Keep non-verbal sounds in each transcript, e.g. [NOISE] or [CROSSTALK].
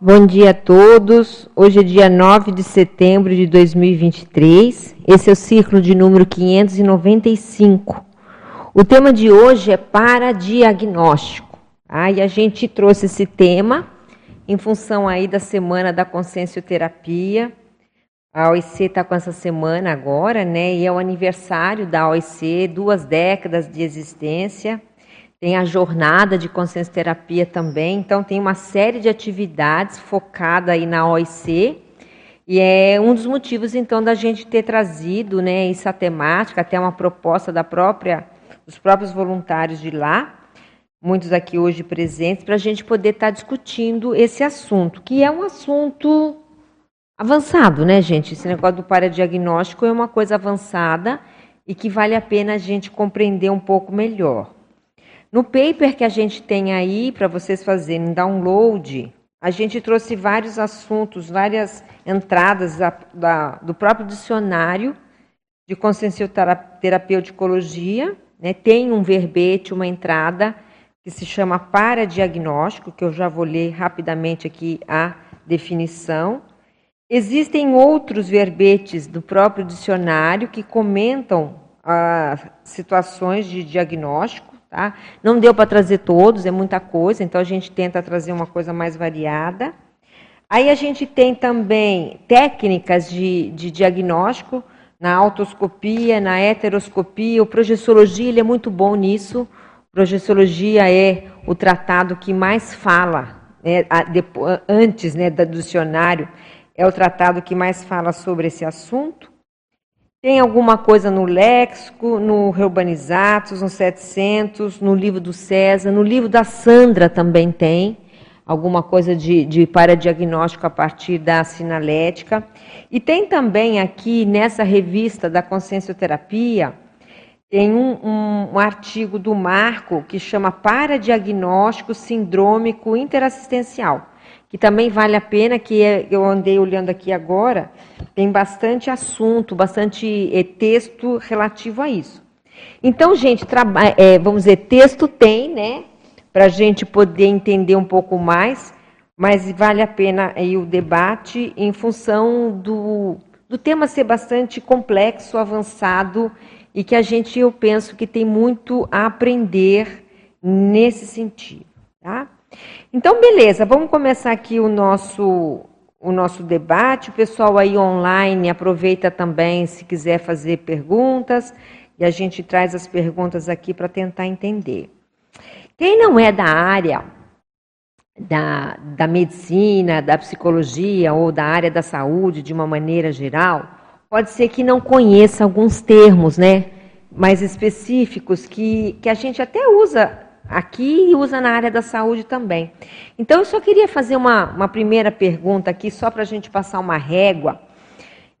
Bom dia a todos. Hoje é dia 9 de setembro de 2023. Esse é o ciclo de número 595. O tema de hoje é paradiagnóstico. Ah, e a gente trouxe esse tema em função aí da semana da consciencioterapia. A OIC está com essa semana agora, né? E é o aniversário da OIC, duas décadas de existência tem a jornada de consciência terapia também, então tem uma série de atividades focada aí na OIC, e é um dos motivos então da gente ter trazido, né, essa temática, até uma proposta da própria dos próprios voluntários de lá, muitos aqui hoje presentes, para a gente poder estar tá discutindo esse assunto, que é um assunto avançado, né, gente? Esse negócio do paradiagnóstico é uma coisa avançada e que vale a pena a gente compreender um pouco melhor. No paper que a gente tem aí para vocês fazerem download, a gente trouxe vários assuntos, várias entradas da, da, do próprio dicionário de consciencioterapeuticologia. Né? Tem um verbete, uma entrada que se chama paradiagnóstico, que eu já vou ler rapidamente aqui a definição. Existem outros verbetes do próprio dicionário que comentam ah, situações de diagnóstico. Tá? Não deu para trazer todos, é muita coisa, então a gente tenta trazer uma coisa mais variada. Aí a gente tem também técnicas de, de diagnóstico na autoscopia, na heteroscopia, o projeciologia ele é muito bom nisso. Projeciologia é o tratado que mais fala, né, antes né, do dicionário, é o tratado que mais fala sobre esse assunto. Tem alguma coisa no léxico, no Reurbanizatos, no 700, no livro do César, no livro da Sandra também tem alguma coisa de, de paradiagnóstico a partir da sinalética. E tem também aqui nessa revista da Consciencioterapia, tem um, um, um artigo do Marco que chama Paradiagnóstico Sindrômico Interassistencial que também vale a pena, que é, eu andei olhando aqui agora, tem bastante assunto, bastante é, texto relativo a isso. Então, gente, é, vamos dizer, texto tem, né, para a gente poder entender um pouco mais, mas vale a pena aí o debate em função do, do tema ser bastante complexo, avançado e que a gente, eu penso que tem muito a aprender nesse sentido, tá? Então, beleza, vamos começar aqui o nosso, o nosso debate. O pessoal aí online aproveita também se quiser fazer perguntas e a gente traz as perguntas aqui para tentar entender. Quem não é da área da, da medicina, da psicologia ou da área da saúde de uma maneira geral, pode ser que não conheça alguns termos, né? Mais específicos que, que a gente até usa aqui e usa na área da saúde também. Então, eu só queria fazer uma, uma primeira pergunta aqui, só para a gente passar uma régua.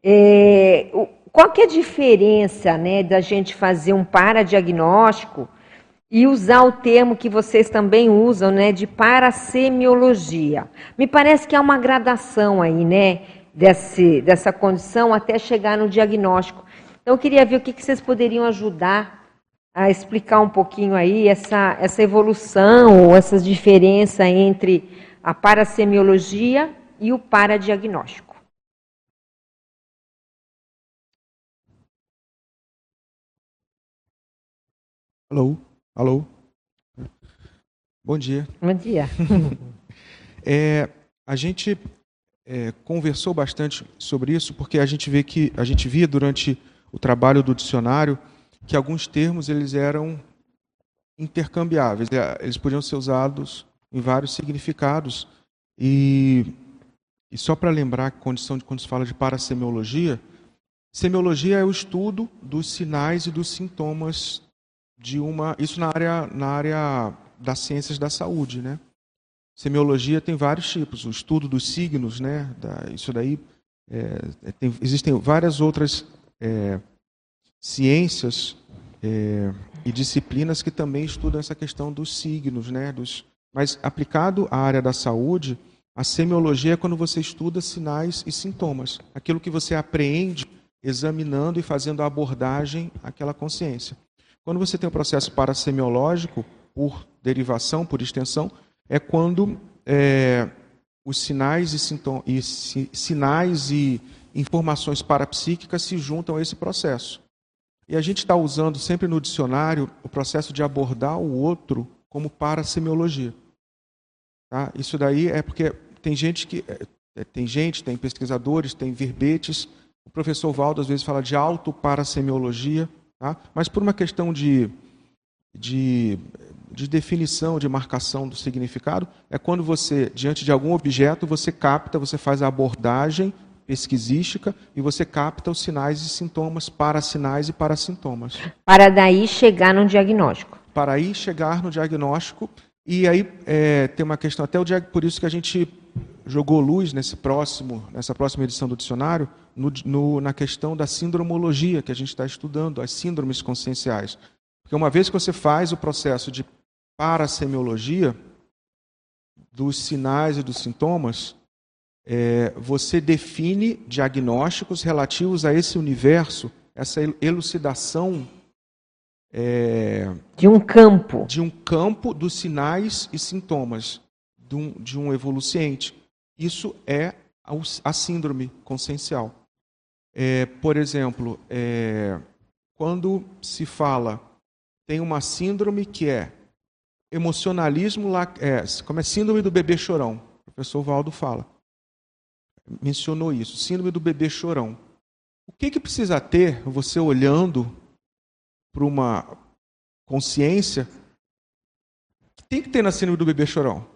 É, qual que é a diferença né, da gente fazer um paradiagnóstico e usar o termo que vocês também usam, né, de parasemiologia? Me parece que há uma gradação aí, né, desse, dessa condição até chegar no diagnóstico. Então, eu queria ver o que, que vocês poderiam ajudar a explicar um pouquinho aí essa, essa evolução ou essa diferença entre a parasemiologia e o paradiagnóstico. Alô, alô. Bom dia. Bom dia. [LAUGHS] é, a gente é, conversou bastante sobre isso porque a gente vê que a gente via durante o trabalho do dicionário que alguns termos eles eram intercambiáveis, é, eles podiam ser usados em vários significados. E, e só para lembrar a condição de quando se fala de parasemiologia, semiologia é o estudo dos sinais e dos sintomas de uma, isso na área na área das ciências da saúde, né? Semiologia tem vários tipos, o estudo dos signos, né? Da, isso daí é, tem, existem várias outras é, ciências é, e disciplinas que também estudam essa questão dos signos, né? Dos, mas aplicado à área da saúde, a semiologia é quando você estuda sinais e sintomas, aquilo que você apreende examinando e fazendo a abordagem àquela consciência. Quando você tem um processo parasemiológico, por derivação, por extensão, é quando é, os sinais e, sintoma, e sinais e informações parapsíquicas se juntam a esse processo. E a gente está usando sempre no dicionário o processo de abordar o outro como parasemiologia. Tá? Isso daí é porque tem gente que é, tem gente, tem pesquisadores, tem verbetes. O professor Valdo às vezes fala de autoparasemiologia, tá? mas por uma questão de, de de definição, de marcação do significado, é quando você, diante de algum objeto, você capta, você faz a abordagem pesquisística e você capta os sinais e sintomas, para sinais e para sintomas. Para daí chegar no diagnóstico. Para aí chegar no diagnóstico. E aí é, tem uma questão, até o por isso que a gente jogou luz nesse próximo, nessa próxima edição do dicionário, no, no, na questão da sindromologia que a gente está estudando, as síndromes conscienciais. Porque uma vez que você faz o processo de para a semiologia dos sinais e dos sintomas, é, você define diagnósticos relativos a esse universo, essa elucidação é, de um campo, de um campo dos sinais e sintomas de um, de um evoluciente. Isso é a, síndrome consciencial. É, por exemplo, é, quando se fala tem uma síndrome que é emocionalismo, é, como é síndrome do bebê chorão. O professor Valdo fala. Mencionou isso, síndrome do bebê chorão. O que, que precisa ter você olhando para uma consciência que tem que ter na síndrome do bebê chorão?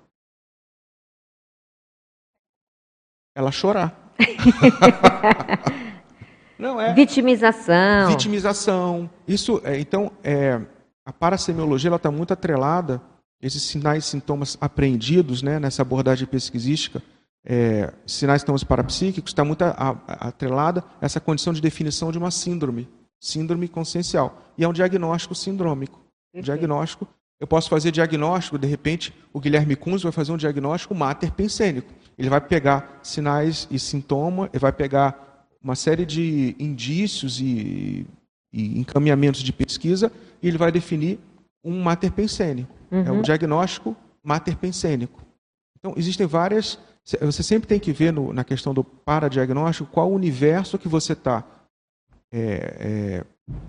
Ela chorar. [LAUGHS] Não é. Vitimização. Vitimização. Isso, é, então, é, a parasemiologia está muito atrelada, esses sinais e sintomas apreendidos né, nessa abordagem pesquisística, é, sinais sintomas parapsíquicos, está muito atrelada a essa condição de definição de uma síndrome, síndrome consciencial. E é um diagnóstico sindrômico. Um diagnóstico, eu posso fazer diagnóstico, de repente, o Guilherme Kunz vai fazer um diagnóstico mater pensênico. Ele vai pegar sinais e sintomas, ele vai pegar uma série de indícios e, e encaminhamentos de pesquisa e ele vai definir um mater pensene. Uhum. É um uhum. diagnóstico mater pensênico. Então, existem várias. Você sempre tem que ver no, na questão do paradiagnóstico qual o universo que você está é, é,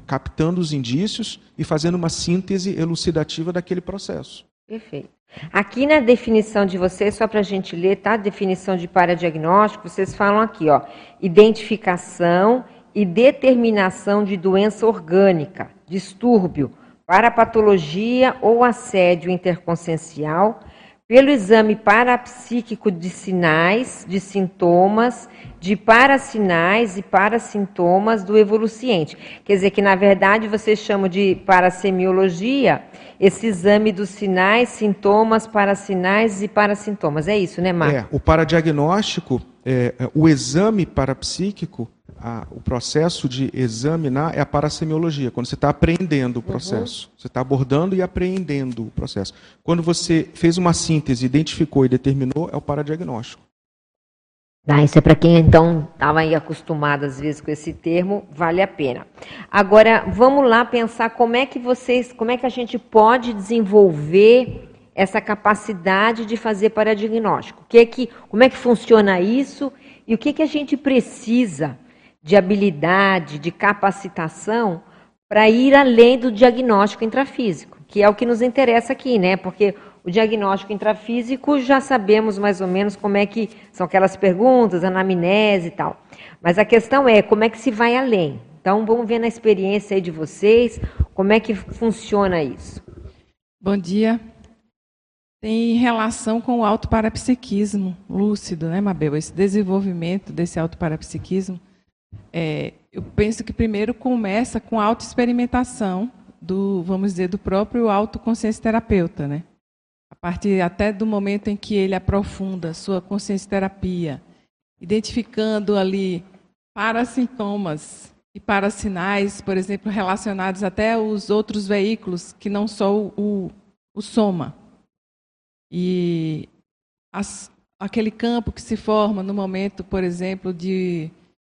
captando os indícios e fazendo uma síntese elucidativa daquele processo. Perfeito. Aqui na definição de vocês, só para a gente ler, tá? Definição de paradiagnóstico, vocês falam aqui, ó, identificação e determinação de doença orgânica, distúrbio, para patologia ou assédio interconsciencial, pelo exame parapsíquico de sinais, de sintomas, de parasinais e parasintomas do evoluciente. Quer dizer que, na verdade, vocês chamam de parasemiologia esse exame dos sinais, sintomas, parasinais e parasintomas. É isso, né, Marco? É, o paradiagnóstico, é, é o exame parapsíquico, a, o processo de examinar é a parasemiologia, quando você está aprendendo o uhum. processo. Uhum. Você está abordando e apreendendo o processo. Quando você fez uma síntese, identificou e determinou, é o paradiagnóstico. Ah, isso é para quem então estava aí acostumado às vezes com esse termo, vale a pena. Agora, vamos lá pensar como é que vocês, como é que a gente pode desenvolver essa capacidade de fazer paradiagnóstico. Que é que, como é que funciona isso e o que, que a gente precisa de habilidade, de capacitação para ir além do diagnóstico intrafísico, que é o que nos interessa aqui, né? Porque o diagnóstico intrafísico já sabemos mais ou menos como é que são aquelas perguntas, anamnese e tal. Mas a questão é como é que se vai além. Então vamos ver na experiência aí de vocês como é que funciona isso. Bom dia. Tem relação com o autoparapsiquismo lúcido, né, Mabel? Esse desenvolvimento desse autoparapsiquismo é, eu penso que primeiro começa com a autoexperimentação do, vamos dizer, do próprio autoconsciência terapeuta, né? A partir até do momento em que ele aprofunda sua consciência terapia, identificando ali para sintomas e para sinais, por exemplo, relacionados até aos outros veículos que não só o, o soma. E as, aquele campo que se forma no momento, por exemplo, de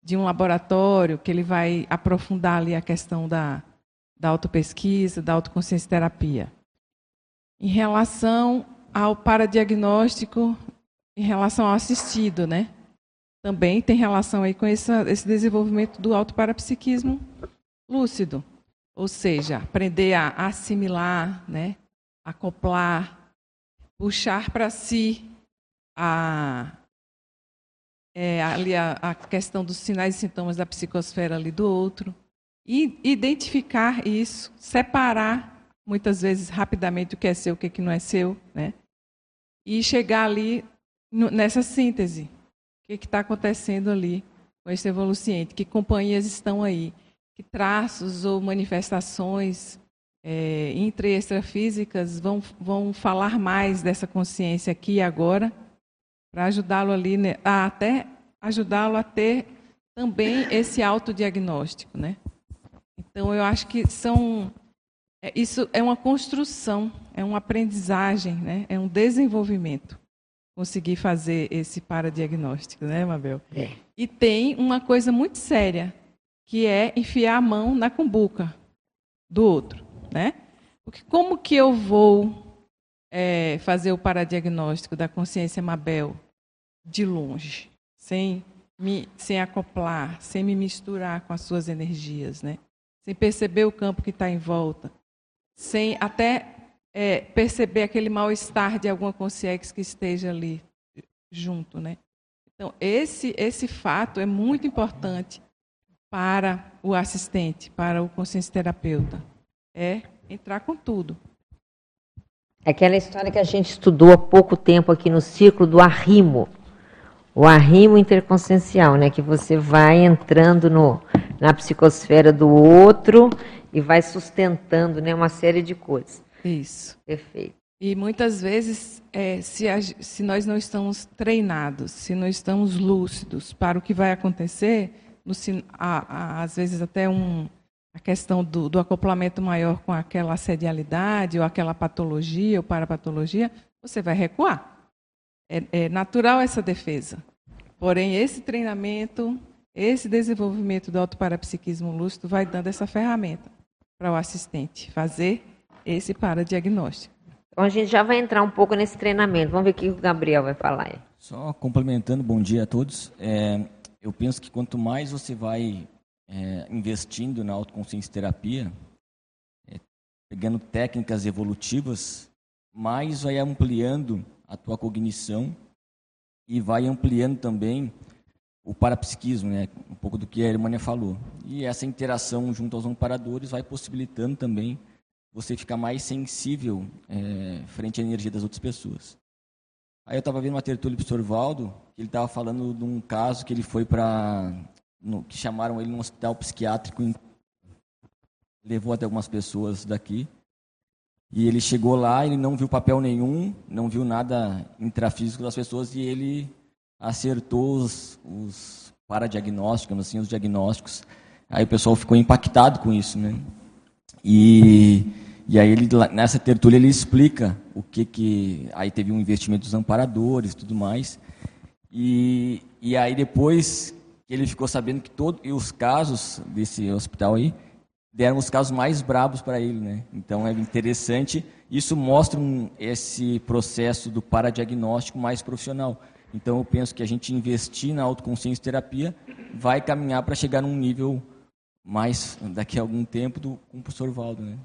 de um laboratório que ele vai aprofundar ali a questão da, da autopesquisa, da autoconsciência terapia. Em relação ao paradiagnóstico, em relação ao assistido, né? Também tem relação aí com esse, desenvolvimento do autoparapsiquismo lúcido. Ou seja, aprender a assimilar, né? acoplar, puxar para si a, é, ali a, a, questão dos sinais e sintomas da psicosfera ali do outro, e identificar isso, separar muitas vezes rapidamente o que é seu, o que, é que não é seu, né? e chegar ali no, nessa síntese. O que está acontecendo ali com esse evoluciente? Que companhias estão aí? Que traços ou manifestações é, intra e extrafísicas vão, vão falar mais dessa consciência aqui e agora, para ajudá-lo ali, né, a até ajudá-lo a ter também esse autodiagnóstico, né? Então eu acho que são é, isso é uma construção, é uma aprendizagem, né? É um desenvolvimento conseguir fazer esse paradiagnóstico, né, Mabel? É. E tem uma coisa muito séria, que é enfiar a mão na cumbuca do outro, né? Porque como que eu vou é, fazer o paradiagnóstico da consciência Mabel de longe, sem me, sem acoplar, sem me misturar com as suas energias, né? Sem perceber o campo que está em volta, sem até é, perceber aquele mal-estar de alguma consciência que esteja ali junto, né? Então, esse, esse fato é muito importante para o assistente, para o consciência terapeuta. É entrar com tudo. Aquela história que a gente estudou há pouco tempo aqui no ciclo do arrimo. O arrimo interconsciencial, né? Que você vai entrando no, na psicosfera do outro e vai sustentando né, uma série de coisas. Isso. Perfeito. E muitas vezes, é, se, a, se nós não estamos treinados, se não estamos lúcidos para o que vai acontecer, no, a, a, às vezes até um, a questão do, do, acoplamento maior com aquela assedialidade ou aquela patologia ou parapatologia, você vai recuar. É, é natural essa defesa. Porém, esse treinamento, esse desenvolvimento do autoparapsiquismo lúcido vai dando essa ferramenta para o assistente fazer esse paradiagnóstico. Então a gente já vai entrar um pouco nesse treinamento. Vamos ver o que o Gabriel vai falar aí. Só complementando, bom dia a todos. É, eu penso que quanto mais você vai é, investindo na autoconsciência terapia, é, pegando técnicas evolutivas, mais vai ampliando a tua cognição e vai ampliando também o parapsiquismo, né? um pouco do que a Hermânia falou. E essa interação junto aos amparadores vai possibilitando também você ficar mais sensível é, frente à energia das outras pessoas. Aí eu estava vendo uma tertúlia do professor Valdo, que ele estava falando de um caso que ele foi para. que chamaram ele num hospital psiquiátrico, em, levou até algumas pessoas daqui. E ele chegou lá, ele não viu papel nenhum, não viu nada intrafísico das pessoas e ele acertou os, os paradiagnósticos, assim, os diagnósticos. Aí o pessoal ficou impactado com isso, né? E e aí ele nessa tertúlia ele explica o que que aí teve um investimento dos amparadores, tudo mais. E e aí depois ele ficou sabendo que todos os casos desse hospital aí deram os casos mais brabos para ele, né? Então é interessante, isso mostra um, esse processo do paradiagnóstico mais profissional. Então eu penso que a gente investir na autoconsciência terapia vai caminhar para chegar num nível mais daqui a algum tempo do com o professor Valdo, né?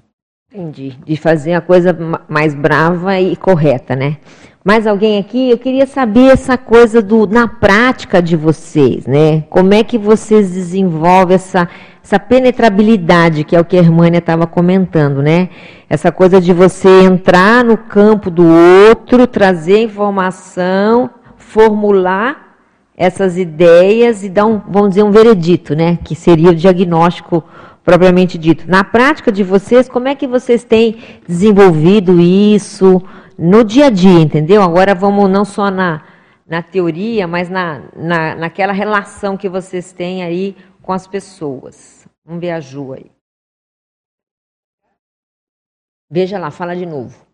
Entendi. De fazer a coisa mais brava e correta, né? Mais alguém aqui? Eu queria saber essa coisa do na prática de vocês, né? Como é que vocês desenvolvem essa, essa penetrabilidade, que é o que a Hermânia estava comentando, né? Essa coisa de você entrar no campo do outro, trazer informação, formular essas ideias e dar um, vamos dizer, um veredito, né? Que seria o diagnóstico propriamente dito. Na prática de vocês, como é que vocês têm desenvolvido isso no dia a dia, entendeu? Agora vamos não só na, na teoria, mas na, na, naquela relação que vocês têm aí com as pessoas. Vamos ver a Ju aí. Veja lá, fala de novo.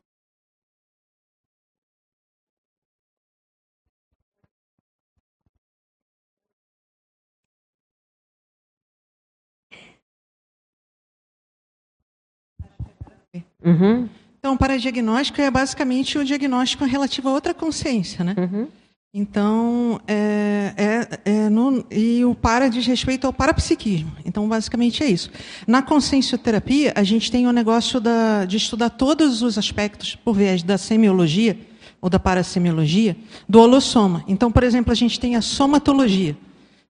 Uhum. Então, para diagnóstico é basicamente o diagnóstico relativo a outra consciência, né? Uhum. Então, é, é, é no, e o para diz respeito ao parapsiquismo. Então, basicamente é isso. Na consciencioterapia, a gente tem o negócio da, de estudar todos os aspectos, por vez da semiologia, ou da parasemiologia, do holossoma. Então, por exemplo, a gente tem a somatologia,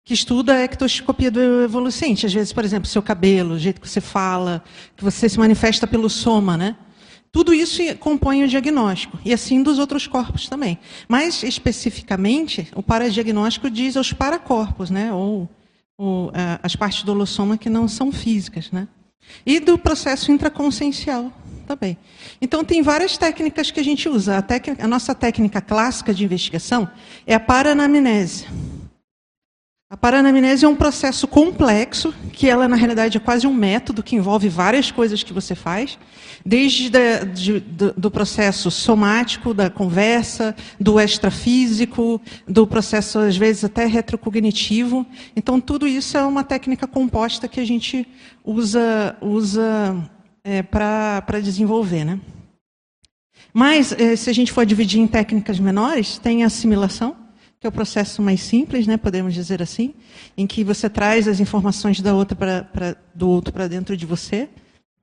que estuda a ectoscopia do evolucente. Às vezes, por exemplo, seu cabelo, o jeito que você fala, que você se manifesta pelo soma, né? Tudo isso compõe o diagnóstico, e assim dos outros corpos também. Mas, especificamente, o paradiagnóstico diz aos paracorpos, né? ou, ou as partes do holossoma que não são físicas. Né? E do processo intraconsciencial também. Então, tem várias técnicas que a gente usa. A, técnica, a nossa técnica clássica de investigação é a paranamnese. A paranamnese é um processo complexo, que ela, na realidade, é quase um método que envolve várias coisas que você faz, desde de, do, do, processo somático, da conversa, do extrafísico, do processo, às vezes, até retrocognitivo. Então, tudo isso é uma técnica composta que a gente usa, usa é, para desenvolver. Né? Mas, é, se a gente for dividir em técnicas menores, tem a assimilação, que é o processo mais simples, né, podemos dizer assim, em que você traz as informações da outra pra, pra do outro para dentro de você,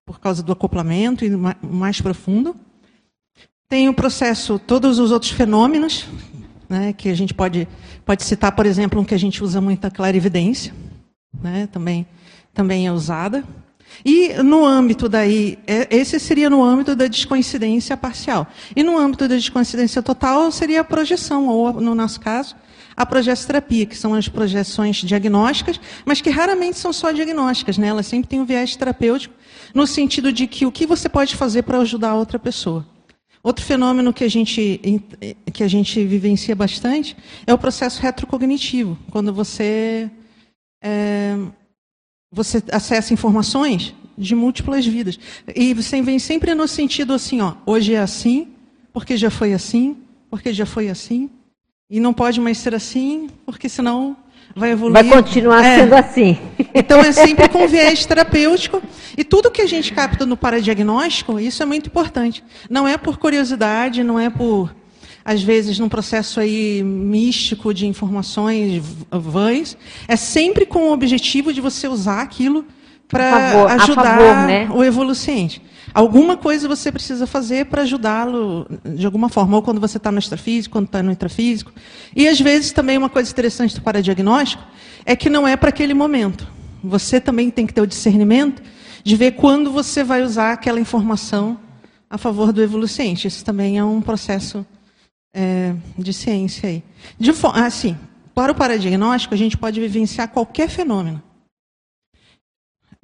por causa do acoplamento e mais profundo. Tem o processo, todos os outros fenômenos, né, que a gente pode, pode citar, por exemplo, um que a gente usa muito, a clarividência, né, também, também é usada. E no âmbito daí, é, esse seria no âmbito da descoincidência parcial. E no âmbito da descoincidência total seria a projeção, ou no nosso caso, a progessoterapia, que são as projeções diagnósticas, mas que raramente são só diagnósticas, né? Elas sempre têm um viés terapêutico, no sentido de que o que você pode fazer para ajudar a outra pessoa. Outro fenômeno que a gente que a gente vivencia bastante é o processo retrocognitivo, quando você é, você acessa informações de múltiplas vidas. E você vem sempre no sentido assim, ó, hoje é assim, porque já foi assim, porque já foi assim, e não pode mais ser assim, porque senão vai evoluir. Vai continuar é. sendo assim. [LAUGHS] Então é sempre com viés terapêutico. E tudo que a gente capta no paradiagnóstico, isso é muito importante. Não é por curiosidade, não é por às vezes num processo aí místico de informações vãs, é sempre com o objetivo de você usar aquilo para ajudar favor, né? o evoluciente. Alguma coisa você precisa fazer para ajudá-lo de alguma forma, ou quando você está no extrafísico, quando está no intrafísico. E às vezes também uma coisa interessante do paradiagnóstico é que não é para aquele momento. Você também tem que ter o discernimento de ver quando você vai usar aquela informação a favor do evoluciente. Isso também é um processo é, de ciência aí. De, assim, para o paradiagnóstico, a gente pode vivenciar qualquer fenômeno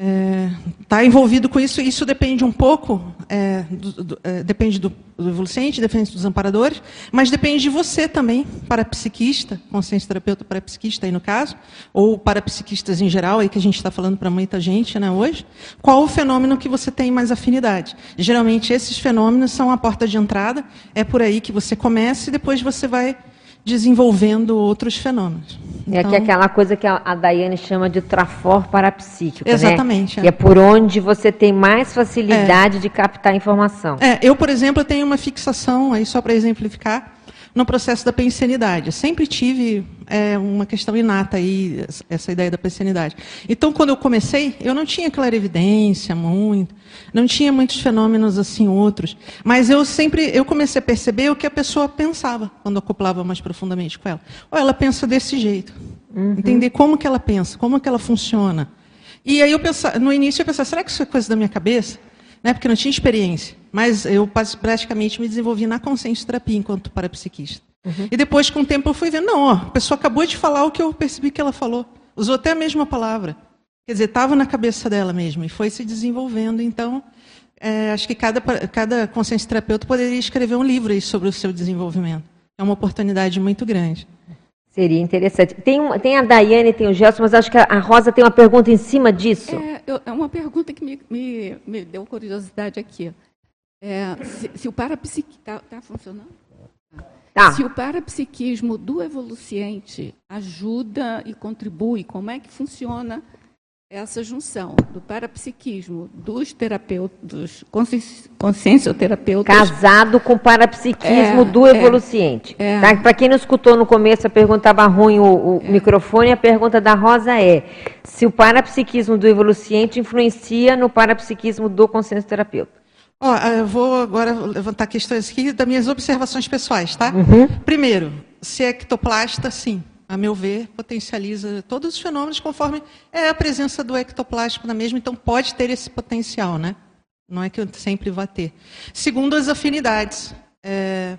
está é, tá envolvido com isso. Isso depende um pouco, é, do, do, é, depende do, do evolucente, depende dos amparadores, mas depende de você também, parapsiquista, consciência terapeuta parapsiquista aí no caso, ou parapsiquistas em geral, aí que a gente está falando para muita gente né, hoje, qual o fenômeno que você tem mais afinidade. Geralmente esses fenômenos são a porta de entrada, é por aí que você começa e depois você vai desenvolvendo outros fenômenos. Então, é que é aquela coisa que a, Daiane chama de trafor parapsíquico, né? Exatamente. Né? É. é por onde você tem mais facilidade é. de captar informação. É, eu, por exemplo, tenho uma fixação, aí só para exemplificar, no processo da pensenidade. Sempre tive é, uma questão inata aí, essa ideia da pensenidade. Então, quando eu comecei, eu não tinha clarividência muito, não tinha muitos fenômenos assim outros, mas eu sempre, eu comecei a perceber o que a pessoa pensava quando acoplava mais profundamente com ela. Ou ela pensa desse jeito. Uhum. Entender como que ela pensa, como que ela funciona. E aí eu pensava, no início eu pensava, será que isso é coisa da minha cabeça? Né? Porque não tinha experiência. Mas eu praticamente me desenvolvi na consciência terapia enquanto parapsiquista. Uhum. E depois, com o tempo, eu fui vendo, não, ó, a pessoa acabou de falar o que eu percebi que ela falou. Usou até a mesma palavra. Quer dizer, estava na cabeça dela mesmo e foi se desenvolvendo. Então, é, acho que cada, cada consciência terapeuta poderia escrever um livro sobre o seu desenvolvimento. É uma oportunidade muito grande. Seria interessante. Tem, um, tem a Daiane, tem o Gelson, mas acho que a Rosa tem uma pergunta em cima disso. É, eu, é uma pergunta que me, me, me deu curiosidade aqui. É, se, se, o parapsiquismo. Está tá funcionando? Tá. Se o parapsiquismo do evoluciente ajuda e contribui, como é que funciona essa junção do parapsiquismo dos terapeutas, dos consciencioterapeutas. Casado com o parapsiquismo é, do é. evoluciente. É, tá? Para quem não escutou no começo, a pergunta estava ruim o, o é. microfone, a pergunta da Rosa é se o parapsiquismo do evoluciente influencia no parapsiquismo do consciencioterapeuta. Ó, eu vou agora levantar questões aqui das minhas observações pessoais, tá? Uhum. Primeiro, se é ectoplasta, sim a meu ver, potencializa todos os fenômenos conforme é a presença do ectoplástico na mesma, então pode ter esse potencial, né? Não é que sempre vá ter. Segundo, as afinidades. É,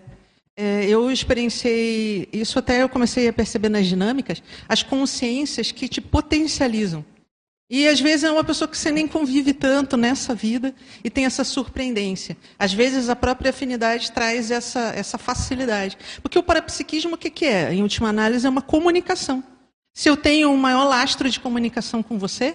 é, eu experienciei isso até eu comecei a perceber nas dinâmicas, as consciências que te potencializam. E às vezes é uma pessoa que você nem convive tanto nessa vida e tem essa surpreendência. Às vezes a própria afinidade traz essa, essa facilidade. Porque o parapsiquismo o que, que é? Em última análise, é uma comunicação. Se eu tenho um maior lastro de comunicação com você,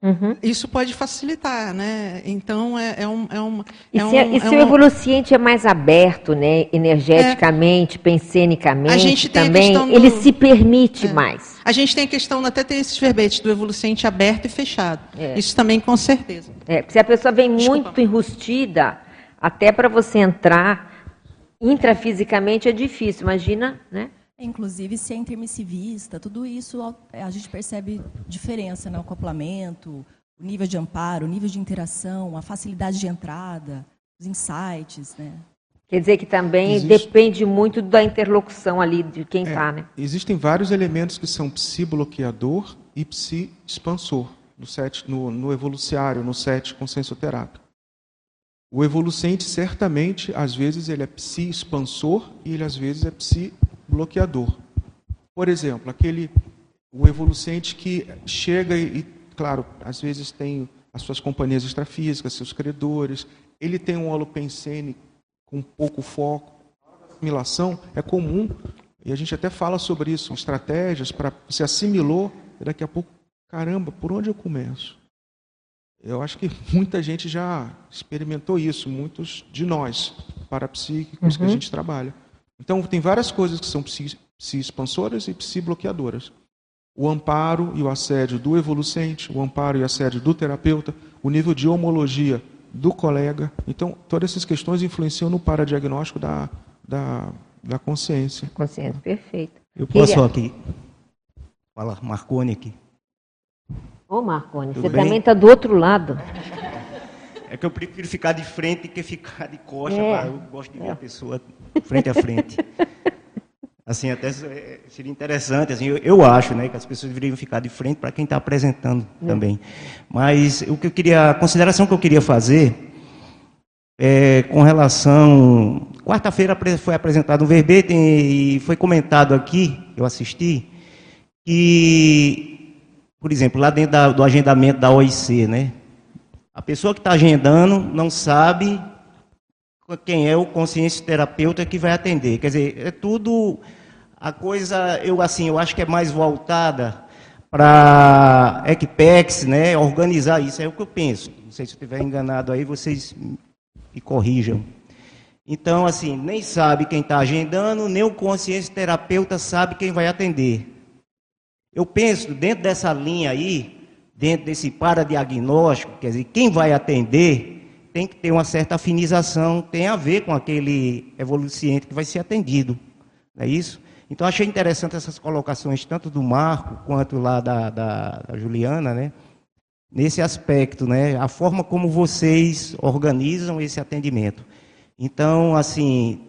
Uhum. Isso pode facilitar, né? Então é, é um. É um e é se, um, e se é o evoluciente é mais aberto, né? Energeticamente, é. pensenicamente, a gente tem também, do, ele se permite é. mais. A gente tem a questão, até tem esses verbetes do evoluciente aberto e fechado. É. Isso também com certeza. É, porque se a pessoa vem Desculpa. muito enrustida, até para você entrar intrafisicamente é difícil. Imagina, né? Inclusive, se é intermissivista, tudo isso a gente percebe diferença no acoplamento, o nível de amparo, o nível de interação, a facilidade de entrada, os insights, né? Quer dizer que também Existe... depende muito da interlocução ali de quem está, é, né? Existem vários elementos que são psi-bloqueador e psi-expansor no, set, no, no evoluciário, no set consensoterápico. O evolucente, certamente, às vezes, ele é psi-expansor e ele, às vezes, é psi bloqueador. Por exemplo, aquele o evolucente que chega e, claro, às vezes tem as suas companhias extrafísicas, seus credores, ele tem um holopensene com pouco foco. A assimilação é comum, e a gente até fala sobre isso, estratégias para você assimilou, e daqui a pouco, caramba, por onde eu começo? Eu acho que [LAUGHS] muita gente já experimentou isso, muitos de nós, parapsíquicos uhum. que a uhum. gente trabalha. Então, tem várias coisas que são psi-expansoras e psi-bloqueadoras. O amparo e o assédio do evolucente, o amparo e o assédio do terapeuta, o nível de homologia do colega. Então, todas essas questões influenciam no paradiagnóstico da, da, da consciência. Consciência, perfeito. Eu posso Queria... aqui falar, Marconi aqui. Ô, Marconi, Tudo você bem? também está do outro lado. É que eu prefiro ficar de frente que ficar de costa. É. Eu gosto de ver é. a pessoa frente a frente. Assim, até é, seria interessante, assim, eu, eu, acho, né, que as pessoas deveriam ficar de frente para quem está apresentando é. também. Mas o que eu queria, a consideração que eu queria fazer é com relação, quarta-feira foi apresentado um verbete e foi comentado aqui, eu assisti, que, por exemplo, lá dentro da, do agendamento da OIC, né, a pessoa que está agendando não sabe quem é o consciência terapeuta que vai atender. Quer dizer, é tudo a coisa, eu assim, eu acho que é mais voltada para Equipex, né, organizar isso, é o que eu penso. Não sei se eu estiver enganado aí, vocês me corrijam. Então, assim, nem sabe quem está agendando, nem o consciência terapeuta sabe quem vai atender. Eu penso, dentro dessa linha aí, dentro desse paradiagnóstico, quer dizer, quem vai atender tem que ter uma certa afinização, tem a ver com aquele evoluciente que vai ser atendido. Não é isso? Então, achei interessante essas colocações, tanto do Marco quanto lá da, da, da Juliana, né? nesse aspecto, né? a forma como vocês organizam esse atendimento. Então, assim,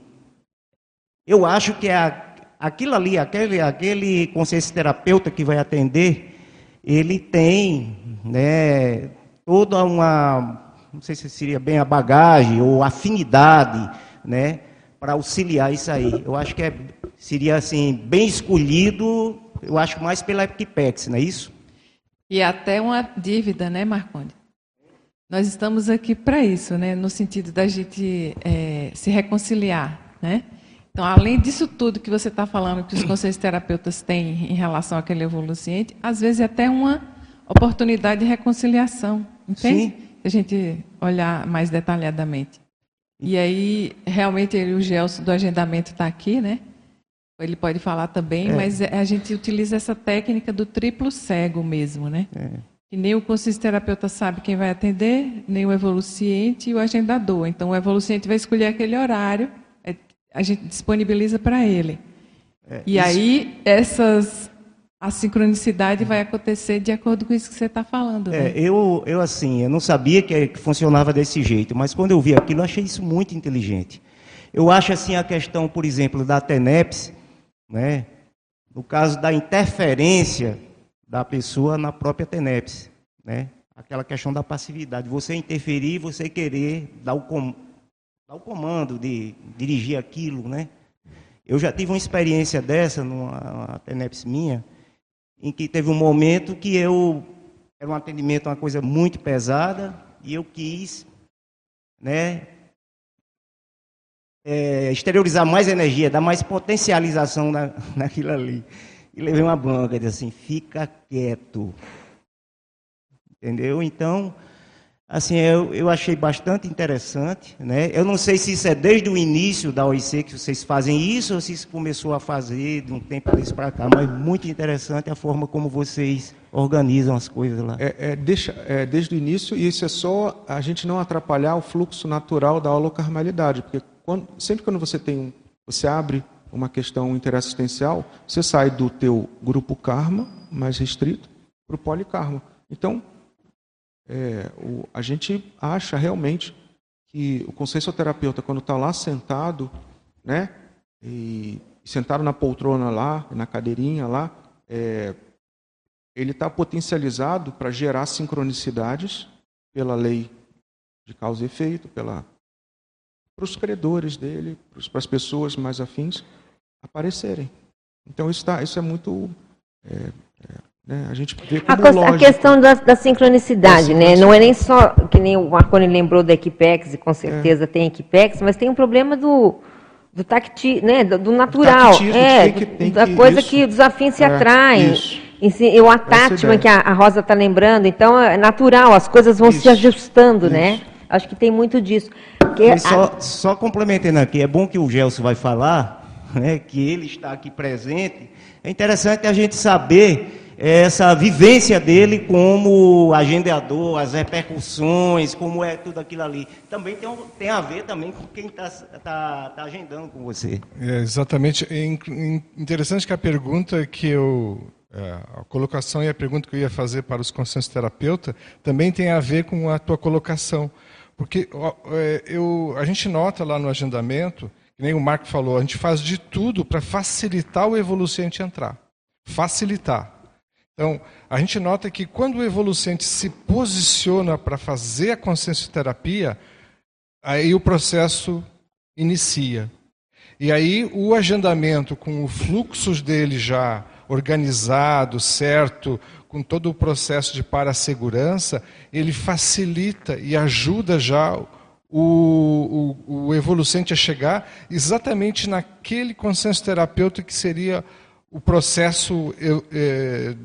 eu acho que é aquilo ali, aquele, aquele consciência terapeuta que vai atender, ele tem né, toda uma, não sei se seria bem a bagagem ou afinidade, né, para auxiliar isso aí. Eu acho que é, seria assim bem escolhido, eu acho mais pela Equipex, não é isso? E até uma dívida, né, Marconi? Nós estamos aqui para isso, né, no sentido da gente é, se reconciliar, né? Então, além disso tudo que você está falando, que os conselhos terapeutas têm em relação àquele evoluciente, às vezes é até uma oportunidade de reconciliação, entende? Sim. A gente olhar mais detalhadamente. E aí, realmente, ele, o Gelson do agendamento está aqui, né? Ele pode falar também, é. mas a gente utiliza essa técnica do triplo cego mesmo, né? É. que nem o consistoterapeuta sabe quem vai atender, nem o evoluciente e o agendador. Então, o evoluciente vai escolher aquele horário, é, a gente disponibiliza para ele. É, e isso... aí, essas, a sincronicidade vai acontecer de acordo com isso que você está falando. É, né? eu, eu, assim, eu não sabia que, que funcionava desse jeito, mas quando eu vi aquilo, eu achei isso muito inteligente. Eu acho, assim, a questão, por exemplo, da TENEPS, né, no caso da interferência da pessoa na própria TENEPS, né? Aquela questão da passividade, você interferir, você querer dar o, com, dar o comando de dirigir aquilo, né? Eu já tive uma experiência dessa numa TENEPS minha, em que teve um momento que eu era um atendimento uma coisa muito pesada e eu quis, né, é, exteriorizar mais energia, dar mais potencialização na, [LAUGHS] naquilo ali. E levei uma banca e disse assim, fica quieto. Entendeu? Então, assim, eu, eu achei bastante interessante. Né? Eu não sei se isso é desde o início da OIC que vocês fazem isso, ou se isso começou a fazer de um tempo para cá, mas muito interessante a forma como vocês organizam as coisas lá. É, é, deixa, é, desde o início, e isso é só a gente não atrapalhar o fluxo natural da holocarmalidade, porque quando, sempre quando você tem um, você abre uma questão interassistencial, você sai do teu grupo karma mais restrito para o polikarma. Então, é, o, a gente acha realmente que o consciencioterapeuta, quando está lá sentado, né, e, sentado na poltrona lá, na cadeirinha lá, é, ele está potencializado para gerar sincronicidades pela lei de causa e efeito, pela para os credores dele, para as pessoas mais afins aparecerem. Então isso, tá, isso é muito é, né, a gente vê como a, lógico. a questão da, da sincronicidade, né? Não é nem só que nem o Marconi lembrou da Equipex e com certeza é. tem Equipex, mas tem um problema do do tacti, né, do, do natural, é, que, da coisa isso. que os afins se é, atraem. E o attachment que a, a Rosa está lembrando, então é natural, as coisas vão isso. se ajustando, né? isso. né? Acho que tem muito disso. Porque só, a... só complementando aqui, é bom que o Gelson vai falar, né, que ele está aqui presente. É interessante a gente saber essa vivência dele como agendador, as repercussões, como é tudo aquilo ali. Também tem, tem a ver também com quem está tá, tá agendando com você. É, exatamente. É interessante que a pergunta que eu é, a colocação e a pergunta que eu ia fazer para os consensos terapeuta também tem a ver com a tua colocação. Porque é, eu, a gente nota lá no agendamento, que nem o Marco falou, a gente faz de tudo para facilitar o evolucente entrar. Facilitar. Então, a gente nota que quando o evolucente se posiciona para fazer a consciencioterapia, aí o processo inicia. E aí o agendamento, com os fluxos dele já organizado, certo, com todo o processo de parasegurança, ele facilita e ajuda já o, o, o evolucente a chegar exatamente naquele consenso terapêutico que seria o processo é,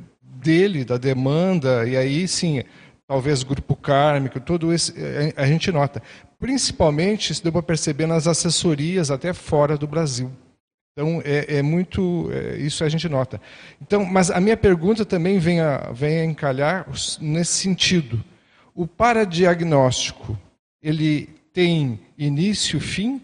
dele, da demanda, e aí sim, talvez grupo kármico, tudo isso a gente nota. Principalmente, isso deu para perceber nas assessorias até fora do Brasil. Então, é, é muito. É, isso a gente nota. Então, mas a minha pergunta também vem a, vem a encalhar nesse sentido. O paradiagnóstico, ele tem início, fim?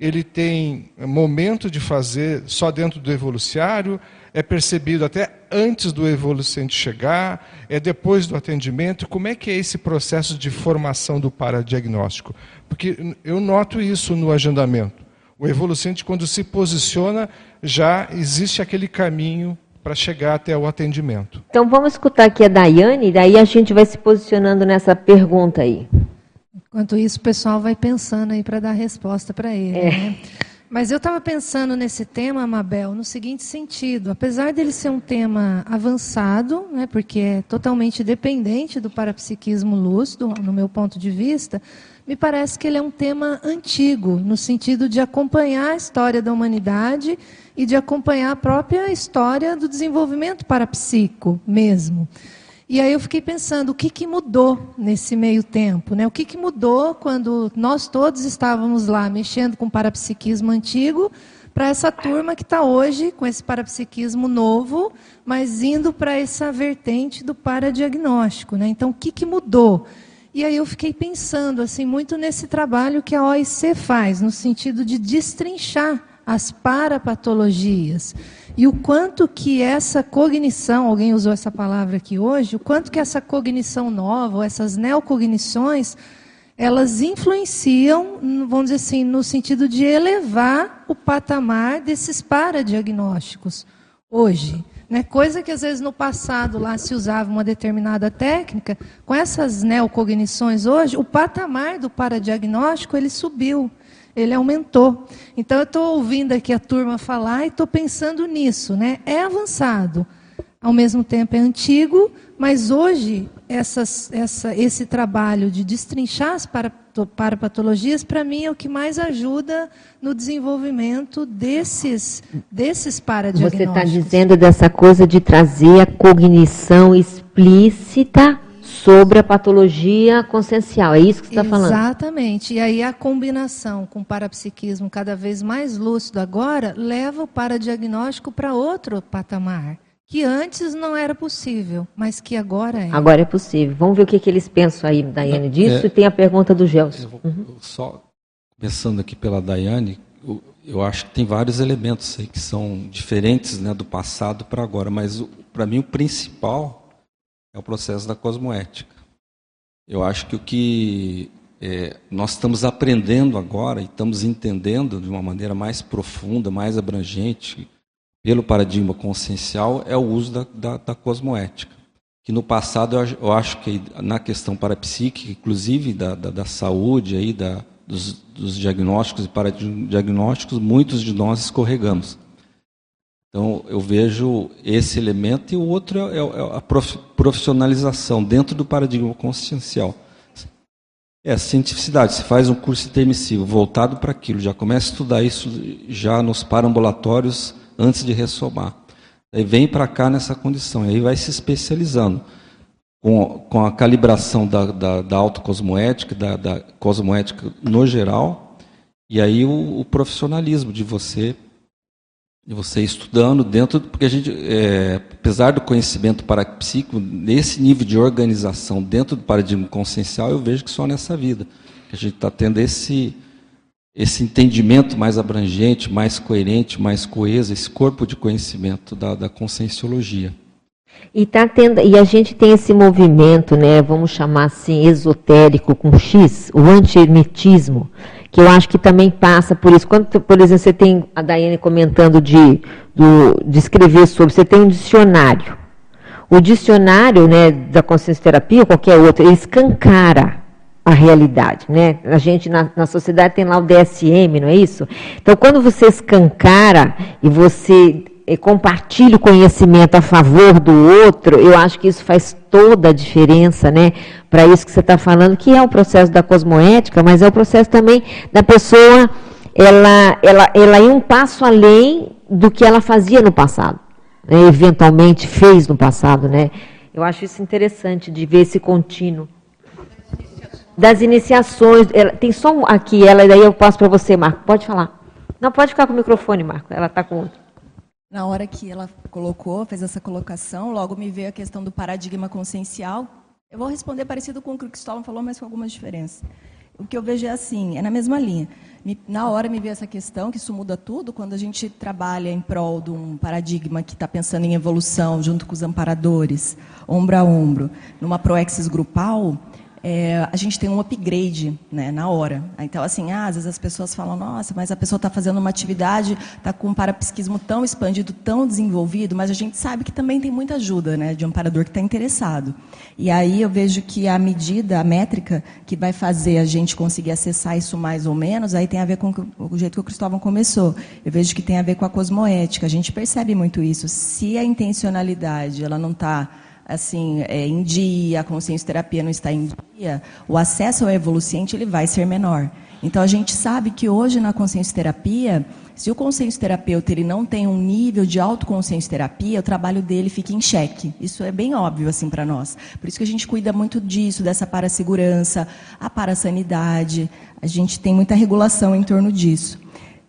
Ele tem momento de fazer só dentro do evoluciário? É percebido até antes do evolucente chegar? É depois do atendimento? Como é que é esse processo de formação do paradiagnóstico? Porque eu noto isso no agendamento. O evolucente, quando se posiciona, já existe aquele caminho para chegar até o atendimento. Então vamos escutar aqui a Daiane, daí a gente vai se posicionando nessa pergunta aí. Enquanto isso, o pessoal vai pensando aí para dar resposta para ele. É. Né? Mas eu estava pensando nesse tema, Mabel, no seguinte sentido: apesar dele ser um tema avançado, né, porque é totalmente dependente do parapsiquismo lúcido, no meu ponto de vista, me parece que ele é um tema antigo, no sentido de acompanhar a história da humanidade e de acompanhar a própria história do desenvolvimento parapsíquico mesmo. E aí eu fiquei pensando, o que, que mudou nesse meio tempo? Né? O que, que mudou quando nós todos estávamos lá mexendo com o parapsiquismo antigo para essa turma que está hoje com esse parapsiquismo novo, mas indo para essa vertente do paradiagnóstico. Né? Então, o que, que mudou? E aí eu fiquei pensando assim muito nesse trabalho que a OIC faz, no sentido de destrinchar as parapatologias. E o quanto que essa cognição, alguém usou essa palavra aqui hoje, o quanto que essa cognição nova, essas neocognições, elas influenciam, vamos dizer assim, no sentido de elevar o patamar desses paradiagnósticos hoje. Né? Coisa que às vezes no passado lá se usava uma determinada técnica, com essas neocognições hoje, o patamar do paradiagnóstico ele subiu, ele aumentou. Então eu estou ouvindo aqui a turma falar e estou pensando nisso, né? É avançado, ao mesmo tempo é antigo, mas hoje essas, essa, esse trabalho de destrinchar as parapatologias, para mim, é o que mais ajuda no desenvolvimento desses, desses paradiagnósticos. Você está dizendo dessa coisa de trazer a cognição explícita sobre a patologia consciencial. É isso que você está falando? Exatamente. E aí a combinação com o parapsiquismo cada vez mais lúcido agora leva o paradiagnóstico para outro patamar que antes não era possível, mas que agora é. Agora é possível. Vamos ver o que, que eles pensam aí, Daiane, disso. É, e tem a pergunta do Gelson. Uhum. Só começando aqui pela Daiane, eu acho que tem vários elementos aí que são diferentes né, do passado para agora, mas para mim o principal é o processo da cosmoética. Eu acho que o que é, nós estamos aprendendo agora e estamos entendendo de uma maneira mais profunda, mais abrangente, pelo paradigma consciencial é o uso da, da, da cosmoética. Que no passado eu, acho que na questão parapsíquica, inclusive da, da, da saúde, aí, da, dos, dos diagnósticos e paradiagnósticos, muitos de nós escorregamos. Então eu vejo esse elemento e o outro é, é a profissionalização dentro do paradigma consciencial. É a cientificidade. Você faz um curso intermissivo voltado para aquilo, já começa a estudar isso já nos parambulatórios antes de ressomar. Aí vem para cá nessa condição, e aí vai se especializando com, com a calibração da, da, da autocosmoética, da, da cosmoética no geral, e aí o, o, profissionalismo de você de você estudando dentro, porque a gente, é, apesar do conhecimento parapsíquico, nesse nível de organização dentro do paradigma consciencial, eu vejo que só nessa vida que a gente está tendo esse esse entendimento mais abrangente, mais coerente, mais coeso, esse corpo de conhecimento da, da conscienciologia. E, tá tendo, e a gente tem esse movimento, né, vamos chamar assim, esotérico com X, o anti-hermetismo, que eu acho que também passa por isso. Quando, por exemplo, você tem a Daiane comentando de, do, de escrever sobre, você tem um dicionário. O dicionário né, da consciência terapia, ou qualquer outro, ele escancara a realidade, né? A gente na, na, sociedade tem lá o DSM, não é isso? Então, quando você escancara e você compartilha o conhecimento a favor do outro, eu acho que isso faz toda a diferença, né? Para isso que você está falando, que é o processo da cosmoética, mas é o processo também da pessoa, ela, ela, ela ir um passo além do que ela fazia no passado, né? eventualmente fez no passado, né? Eu acho isso interessante de ver esse contínuo das iniciações. Ela, tem só um aqui, ela daí eu passo para você, Marco. Pode falar. Não, pode ficar com o microfone, Marco. Ela está com outro. Na hora que ela colocou, fez essa colocação, logo me veio a questão do paradigma consciencial. Eu vou responder parecido com o que o Cristóvão falou, mas com algumas diferenças. O que eu vejo é assim, é na mesma linha. Na hora me veio essa questão, que isso muda tudo, quando a gente trabalha em prol de um paradigma que está pensando em evolução, junto com os amparadores, ombro a ombro, numa proexis grupal, é, a gente tem um upgrade né, na hora. Então, assim, ah, às vezes as pessoas falam, nossa, mas a pessoa está fazendo uma atividade, está com um parapsiquismo tão expandido, tão desenvolvido, mas a gente sabe que também tem muita ajuda né, de um parador que está interessado. E aí eu vejo que a medida, a métrica que vai fazer a gente conseguir acessar isso mais ou menos, aí tem a ver com o jeito que o Cristóvão começou. Eu vejo que tem a ver com a cosmoética. A gente percebe muito isso. Se a intencionalidade ela não está assim, é, em dia, a consciência terapia não está em dia, o acesso ao evoluciente ele vai ser menor. Então a gente sabe que hoje na consciência terapia, se o consciência terapeuta ele não tem um nível de autoconsciência terapia, o trabalho dele fica em xeque. Isso é bem óbvio assim para nós. Por isso que a gente cuida muito disso, dessa parasegurança, a parasanidade. A gente tem muita regulação em torno disso.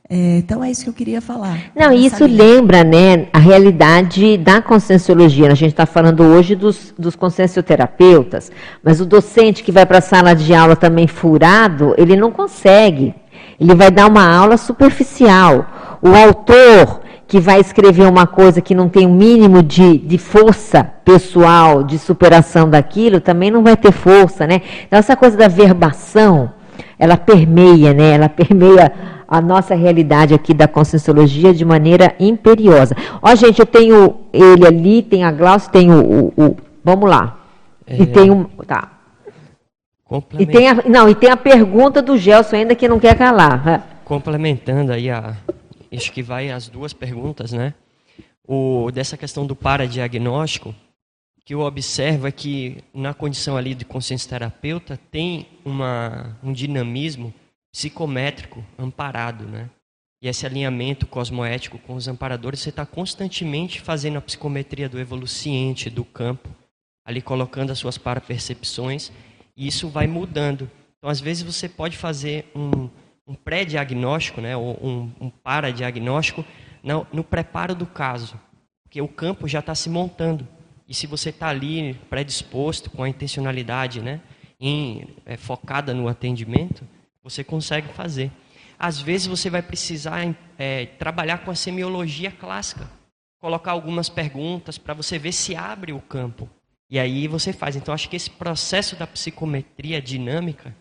É, então é isso que eu queria falar. Não, isso lembra, né, a realidade da conscienciologia. A gente está falando hoje dos, dos consciencioterapeutas, mas o docente que vai para a sala de aula também furado, ele não consegue. Ele vai dar uma aula superficial. O autor que vai escrever uma coisa que não tem o um mínimo de, de força pessoal, de superação daquilo, também não vai ter força, né? Então, essa coisa da verbação, ela permeia, né? Ela [LAUGHS] permeia a nossa realidade aqui da conscienciologia de maneira imperiosa. Ó, gente, eu tenho ele ali, tem a Glaucia, tem o, o, o, Vamos lá. É, e tem um. Tá. E tem a, não, e tem a pergunta do Gelson ainda que não quer calar. Complementando aí a. Acho que vai as duas perguntas, né? O, dessa questão do paradiagnóstico, que eu observo é que na condição ali de consciência terapeuta tem uma, um dinamismo psicométrico amparado, né? E esse alinhamento cosmoético com os amparadores, você está constantemente fazendo a psicometria do evoluciente, do campo, ali colocando as suas parapercepções, e isso vai mudando. Então, às vezes, você pode fazer um, um pré-diagnóstico, né, ou um, um para-diagnóstico, no, no preparo do caso, porque o campo já está se montando. E se você está ali predisposto, com a intencionalidade né, em, é, focada no atendimento, você consegue fazer. Às vezes você vai precisar é, trabalhar com a semiologia clássica, colocar algumas perguntas para você ver se abre o campo. E aí você faz. Então acho que esse processo da psicometria dinâmica,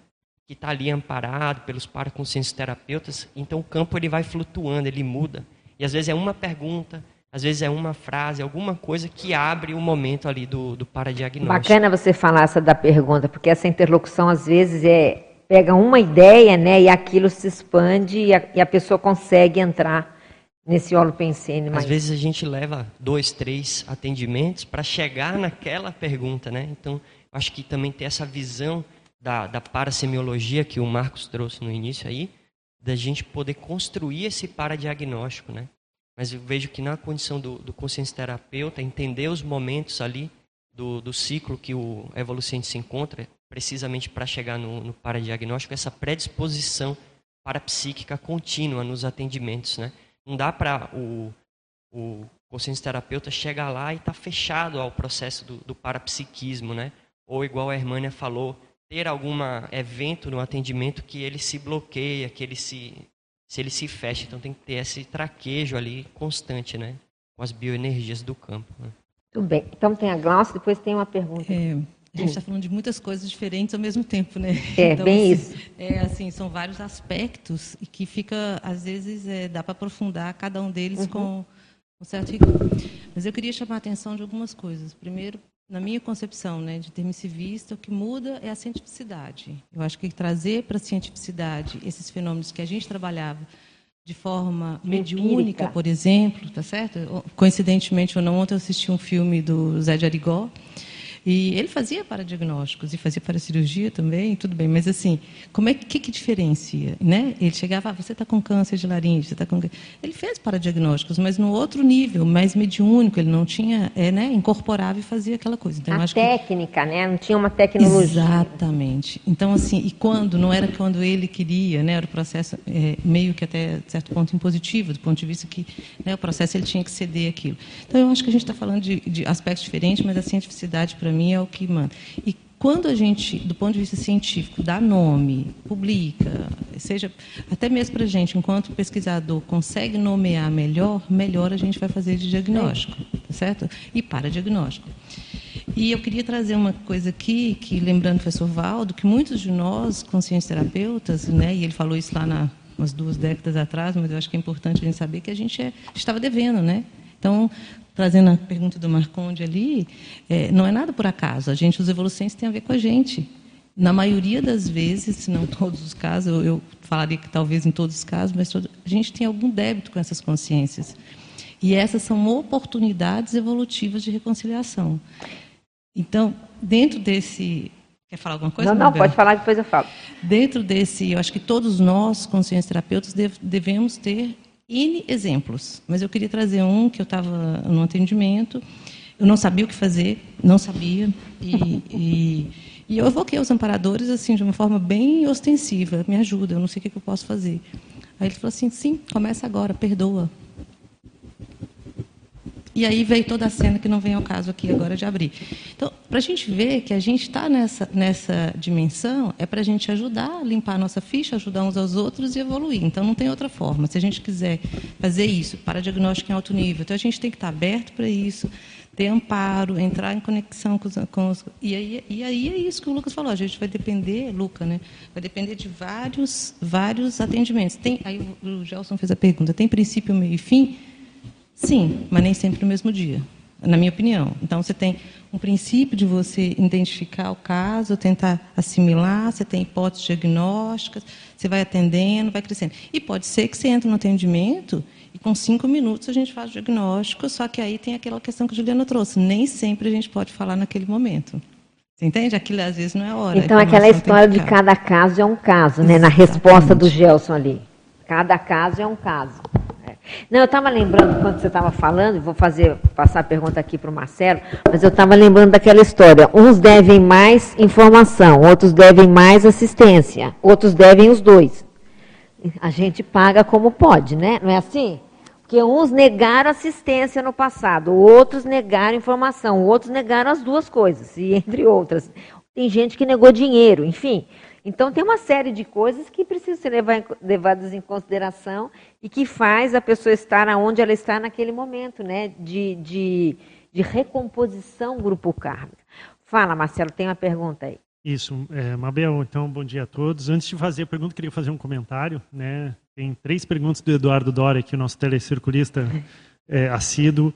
que está ali amparado pelos paraconscientes terapeutas, então o campo ele vai flutuando, ele muda. E às vezes é uma pergunta, às vezes é uma frase, alguma coisa que abre o momento ali do, do paradiagnóstico. Bacana você falar essa da pergunta, porque essa interlocução às vezes é pega uma ideia, né, e aquilo se expande e a, e a pessoa consegue entrar nesse holopensene. Mas... Às vezes a gente leva dois, três atendimentos para chegar naquela pergunta, né? Então, acho que também tem essa visão da, da parasemiologia que o Marcos trouxe no início aí, da gente poder construir esse paradiagnóstico, né? Mas eu vejo que na condição do, do consciência terapeuta, entender os momentos ali do, do ciclo que o evolucente se encontra, precisamente para chegar no, no paradiagnóstico, essa predisposição parapsíquica contínua nos atendimentos. Né? Não dá para o, o consciência terapeuta chegar lá e estar tá fechado ao processo do, do parapsiquismo, né? ou igual a Hermânia falou, ter algum evento no atendimento que ele se bloqueia, que ele se, se ele se fecha. Então tem que ter esse traquejo ali constante, né? com as bioenergias do campo. Né? Tudo bem. Então tem a Glaucia, depois tem uma pergunta. É, a gente está falando de muitas coisas diferentes ao mesmo tempo, né? É, então, bem assim, isso. É, assim, são vários aspectos e que fica, às vezes, é, dá para aprofundar cada um deles uhum. com um certo rigor. Mas eu queria chamar a atenção de algumas coisas. Primeiro, na minha concepção, né, de vista, o que muda é a cientificidade. Eu acho que trazer para a cientificidade esses fenômenos que a gente trabalhava de forma mediúnica, por exemplo, tá certo? Coincidentemente ou não, ontem eu assisti um filme do Zé de Arigó, e ele fazia paradiagnósticos e fazia para cirurgia também, tudo bem. Mas assim, como é que, que diferencia, né? Ele chegava, ah, você está com câncer de laringe, você está com ele fez paradiagnósticos, mas no outro nível, mais mediúnico. Ele não tinha, é, né? Incorporava e fazia aquela coisa. Então, a técnica, que... né? Não tinha uma tecnologia. Exatamente. Então assim, e quando não era quando ele queria, né? Era o processo é, meio que até certo ponto impositivo, do ponto de vista que né, o processo ele tinha que ceder aquilo. Então eu acho que a gente está falando de, de aspectos diferentes, mas a cientificidade para mim é o que manda. E quando a gente, do ponto de vista científico, dá nome, publica, seja até mesmo para a gente, enquanto pesquisador, consegue nomear melhor, melhor a gente vai fazer de diagnóstico, tá certo? E para diagnóstico. E eu queria trazer uma coisa aqui, que lembrando o professor Valdo, que muitos de nós, conscientes terapeutas, né, e ele falou isso lá na, umas duas décadas atrás, mas eu acho que é importante a gente saber que a gente é, estava devendo, né? Então, trazendo a pergunta do Marconde ali, é, não é nada por acaso. A gente, os evolucentes, tem a ver com a gente. Na maioria das vezes, se não todos os casos, eu, eu falaria que talvez em todos os casos, mas todo, a gente tem algum débito com essas consciências. E essas são oportunidades evolutivas de reconciliação. Então, dentro desse. Quer falar alguma coisa? Não, não, pode falar, depois eu falo. Dentro desse, eu acho que todos nós, consciências terapeutas, devemos ter N exemplos, mas eu queria trazer um que eu estava no atendimento, eu não sabia o que fazer, não sabia, e, [LAUGHS] e, e, eu evoquei os amparadores assim de uma forma bem ostensiva, me ajuda, eu não sei o que eu posso fazer. Aí ele falou assim: sim, começa agora, perdoa. E aí veio toda a cena que não vem ao caso aqui agora de abrir. Então, para a gente ver que a gente está nessa, nessa dimensão, é para a gente ajudar limpar a nossa ficha, ajudar uns aos outros e evoluir. Então, não tem outra forma. Se a gente quiser fazer isso, para diagnóstico em alto nível, então a gente tem que estar aberto para isso, ter amparo, entrar em conexão com os. Com os e, aí, e aí é isso que o Lucas falou. A gente vai depender, Luca, né? Vai depender de vários, vários atendimentos. Tem, aí o Gelson fez a pergunta: tem princípio, meio e fim? Sim, mas nem sempre no mesmo dia, na minha opinião. Então, você tem um princípio de você identificar o caso, tentar assimilar, você tem hipóteses diagnósticas, você vai atendendo, vai crescendo. E pode ser que você entre no atendimento e com cinco minutos a gente faz o diagnóstico, só que aí tem aquela questão que a Juliana trouxe. Nem sempre a gente pode falar naquele momento. Você entende? Aquilo às vezes não é hora. Então, aquela história de cada caso é um caso, né? Na resposta do Gelson ali. Cada caso é um caso. Não, eu estava lembrando, quando você estava falando, vou fazer, passar a pergunta aqui para o Marcelo, mas eu estava lembrando daquela história. Uns devem mais informação, outros devem mais assistência, outros devem os dois. A gente paga como pode, né? Não é assim? Porque uns negaram assistência no passado, outros negaram informação, outros negaram as duas coisas, e entre outras. Tem gente que negou dinheiro, enfim. Então, tem uma série de coisas que precisam ser levadas em consideração e que faz a pessoa estar onde ela está naquele momento, né? De, de, de recomposição grupo kármica. Fala, Marcelo, tem uma pergunta aí. Isso, é, Mabel, então, bom dia a todos. Antes de fazer a pergunta, queria fazer um comentário. Né? Tem três perguntas do Eduardo Dória, que é o nosso telecirculista é, assíduo.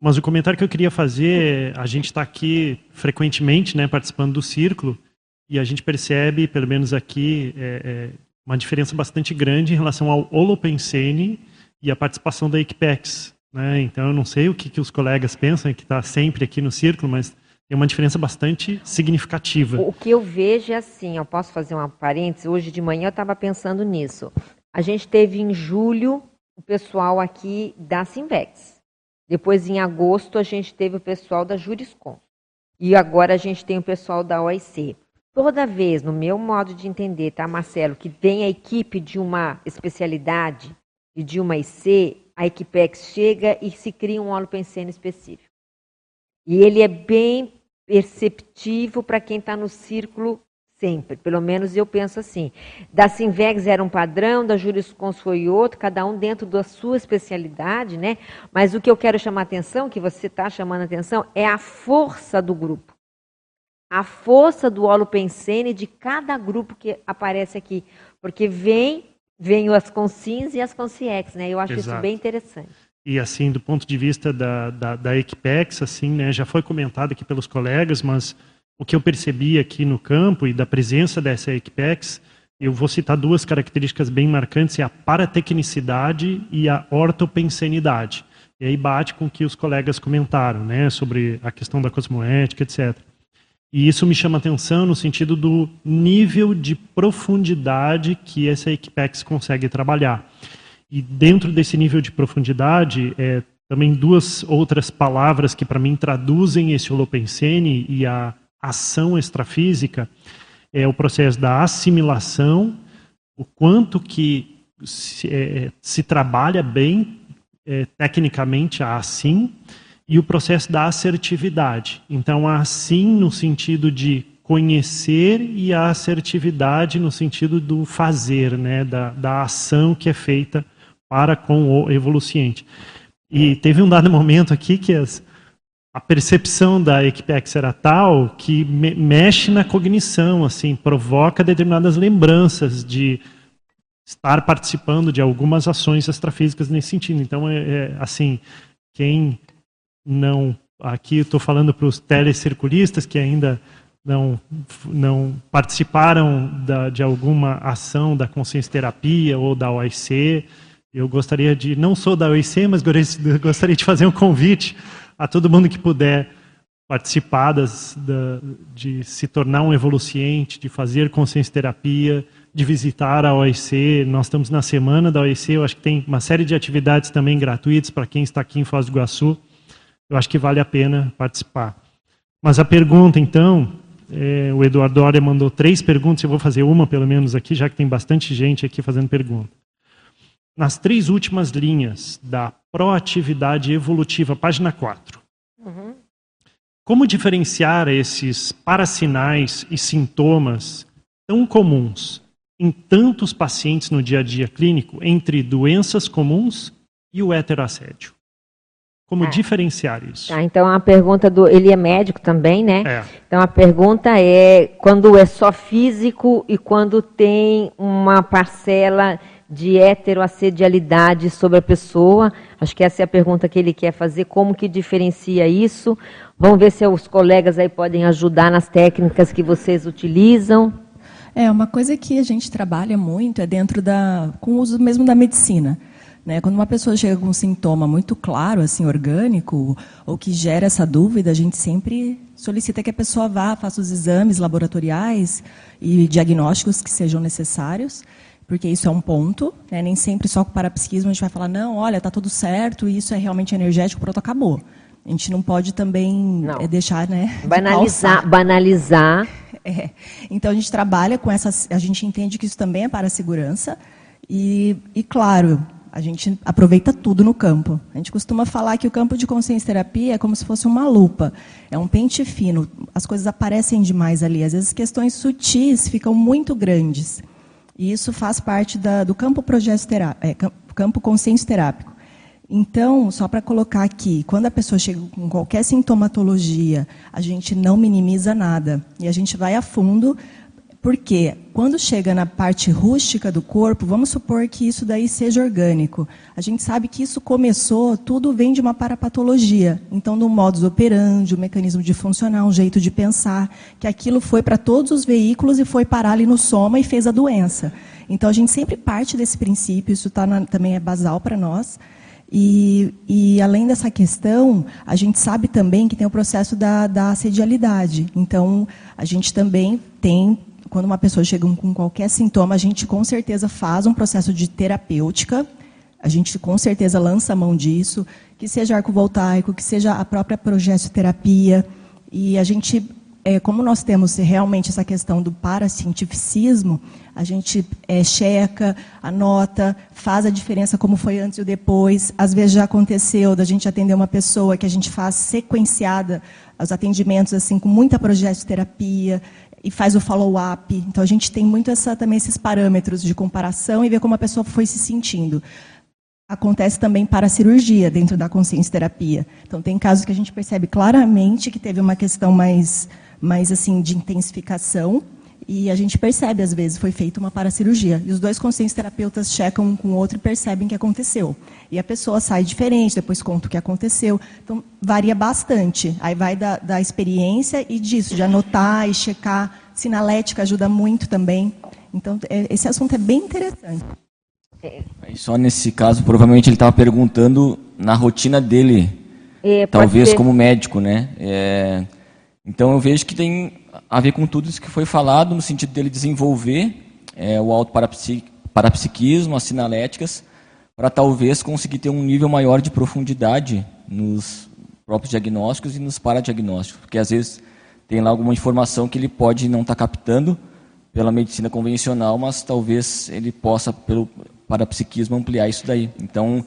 Mas o comentário que eu queria fazer, a gente está aqui frequentemente né, participando do círculo, e a gente percebe, pelo menos aqui, é, é, uma diferença bastante grande em relação ao Holopensene e a participação da Equipex. Né? Então, eu não sei o que, que os colegas pensam, que está sempre aqui no círculo, mas tem uma diferença bastante significativa. O que eu vejo é assim, eu posso fazer uma parêntese, hoje de manhã eu estava pensando nisso. A gente teve em julho o pessoal aqui da Simvex. Depois, em agosto, a gente teve o pessoal da Juriscom. E agora a gente tem o pessoal da OIC. Toda vez, no meu modo de entender, tá, Marcelo, que vem a equipe de uma especialidade e de uma IC, a Equipex chega e se cria um holopensene específico. E ele é bem perceptivo para quem está no círculo sempre. Pelo menos eu penso assim. Da Sinvegs era um padrão, da Juriscons foi outro, cada um dentro da sua especialidade, né? Mas o que eu quero chamar atenção, que você está chamando atenção, é a força do grupo a força do holopensene de cada grupo que aparece aqui. Porque vem, vem as consins e as consiex, né? Eu acho Exato. isso bem interessante. E assim, do ponto de vista da, da, da Equipex, assim, né, já foi comentado aqui pelos colegas, mas o que eu percebi aqui no campo e da presença dessa Equipex, eu vou citar duas características bem marcantes, é a paratecnicidade e a ortopensenidade. E aí bate com o que os colegas comentaram, né, sobre a questão da cosmoética, etc. E isso me chama atenção no sentido do nível de profundidade que essa Equipex consegue trabalhar. E dentro desse nível de profundidade, é, também duas outras palavras que para mim traduzem esse holopensene e a ação extrafísica é o processo da assimilação, o quanto que se, é, se trabalha bem é, tecnicamente assim, e o processo da assertividade. Então, assim no sentido de conhecer e a assertividade no sentido do fazer, né, da, da ação que é feita para com o evoluciente. E teve um dado [LAUGHS] momento aqui que as, a percepção da Equipex era tal que me, mexe na cognição, assim, provoca determinadas lembranças de estar participando de algumas ações extrafísicas nesse sentido. Então, é, é assim, quem não. Aqui estou falando para os telecirculistas que ainda não, não participaram da, de alguma ação da consciência terapia ou da OIC. Eu gostaria de, não sou da OIC, mas [LAUGHS] gostaria de fazer um convite a todo mundo que puder participar das, da, de se tornar um evoluciente, de fazer consciência terapia, de visitar a OIC. Nós estamos na semana da OIC, eu acho que tem uma série de atividades também gratuitas para quem está aqui em Foz do Iguaçu eu acho que vale a pena participar. Mas a pergunta, então, é, o Eduardo Doria mandou três perguntas, eu vou fazer uma pelo menos aqui, já que tem bastante gente aqui fazendo pergunta. nas três últimas linhas da proatividade evolutiva, página 4. Uhum. Como diferenciar esses parasinais e sintomas tão comuns em tantos pacientes no dia a dia clínico entre doenças comuns e o heteroassédio? Como é. diferenciar isso? Tá, então a pergunta do. Ele é médico também, né? É. Então a pergunta é quando é só físico e quando tem uma parcela de heteroassedialidade sobre a pessoa. Acho que essa é a pergunta que ele quer fazer. Como que diferencia isso? Vamos ver se os colegas aí podem ajudar nas técnicas que vocês utilizam. É, uma coisa que a gente trabalha muito é dentro da. com o uso mesmo da medicina. Né? Quando uma pessoa chega com um sintoma muito claro, assim, orgânico, ou que gera essa dúvida, a gente sempre solicita que a pessoa vá, faça os exames laboratoriais e diagnósticos que sejam necessários, porque isso é um ponto. Né? Nem sempre só com parapsiquismo a gente vai falar, não, olha, está tudo certo, isso é realmente energético, pronto, acabou. A gente não pode também não. É, deixar, né? Banalizar. banalizar. [LAUGHS] É. Então a gente trabalha com essa. A gente entende que isso também é para a segurança. E, e claro, a gente aproveita tudo no campo. A gente costuma falar que o campo de consciência terapia é como se fosse uma lupa. É um pente fino. As coisas aparecem demais ali. Às vezes questões sutis ficam muito grandes. E isso faz parte da, do campo projeto é, campo consciência terápico. Então, só para colocar aqui, quando a pessoa chega com qualquer sintomatologia, a gente não minimiza nada. E a gente vai a fundo porque quando chega na parte rústica do corpo, vamos supor que isso daí seja orgânico. A gente sabe que isso começou, tudo vem de uma parapatologia. Então, no modus operandi, o mecanismo de funcionar, um jeito de pensar, que aquilo foi para todos os veículos e foi parar ali no soma e fez a doença. Então, a gente sempre parte desse princípio, isso tá na, também é basal para nós. E, e, além dessa questão, a gente sabe também que tem o processo da, da assedialidade. Então, a gente também tem quando uma pessoa chega com qualquer sintoma, a gente com certeza faz um processo de terapêutica, a gente com certeza lança a mão disso, que seja arco voltaico, que seja a própria progestoterapia, e a gente, é, como nós temos realmente essa questão do paracientificismo, a gente é, checa, anota, faz a diferença como foi antes e depois. Às vezes já aconteceu da gente atender uma pessoa que a gente faz sequenciada os atendimentos assim com muita progestoterapia, e faz o follow-up. Então a gente tem muito essa, também esses parâmetros de comparação e ver como a pessoa foi se sentindo. Acontece também para a cirurgia dentro da consciência terapia. Então tem casos que a gente percebe claramente que teve uma questão mais, mais assim de intensificação e a gente percebe, às vezes, foi feita uma paracirurgia. E os dois consciência terapeutas checam um com o outro e percebem que aconteceu. E a pessoa sai diferente, depois conta o que aconteceu. Então, varia bastante. Aí vai da, da experiência e disso, de anotar e checar. Sinalética ajuda muito também. Então, é, esse assunto é bem interessante. Só nesse caso, provavelmente ele estava perguntando na rotina dele, é, talvez como médico, né? É, então eu vejo que tem a ver com tudo isso que foi falado, no sentido dele desenvolver é, o auto-parapsiquismo, as sinaléticas, para talvez conseguir ter um nível maior de profundidade nos próprios diagnósticos e nos paradiagnósticos, porque às vezes tem lá alguma informação que ele pode não estar tá captando pela medicina convencional, mas talvez ele possa, pelo parapsiquismo, ampliar isso daí. Então,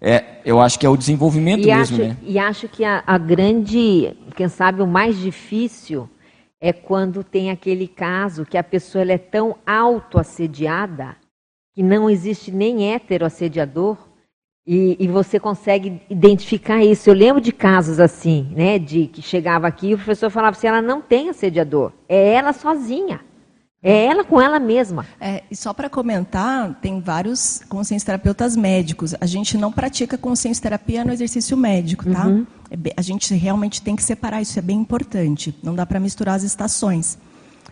é, eu acho que é o desenvolvimento e mesmo. Acho, né? E acho que a, a grande, quem sabe, o mais difícil é quando tem aquele caso que a pessoa é tão autoassediada que não existe nem heteroassediador e, e você consegue identificar isso. Eu lembro de casos assim, né, de que chegava aqui e o professor falava assim, ela não tem assediador, é ela sozinha. É ela com ela mesma. É, e só para comentar, tem vários consciência terapeutas médicos. A gente não pratica consciência terapia no exercício médico, tá? Uhum. É, a gente realmente tem que separar, isso é bem importante. Não dá para misturar as estações.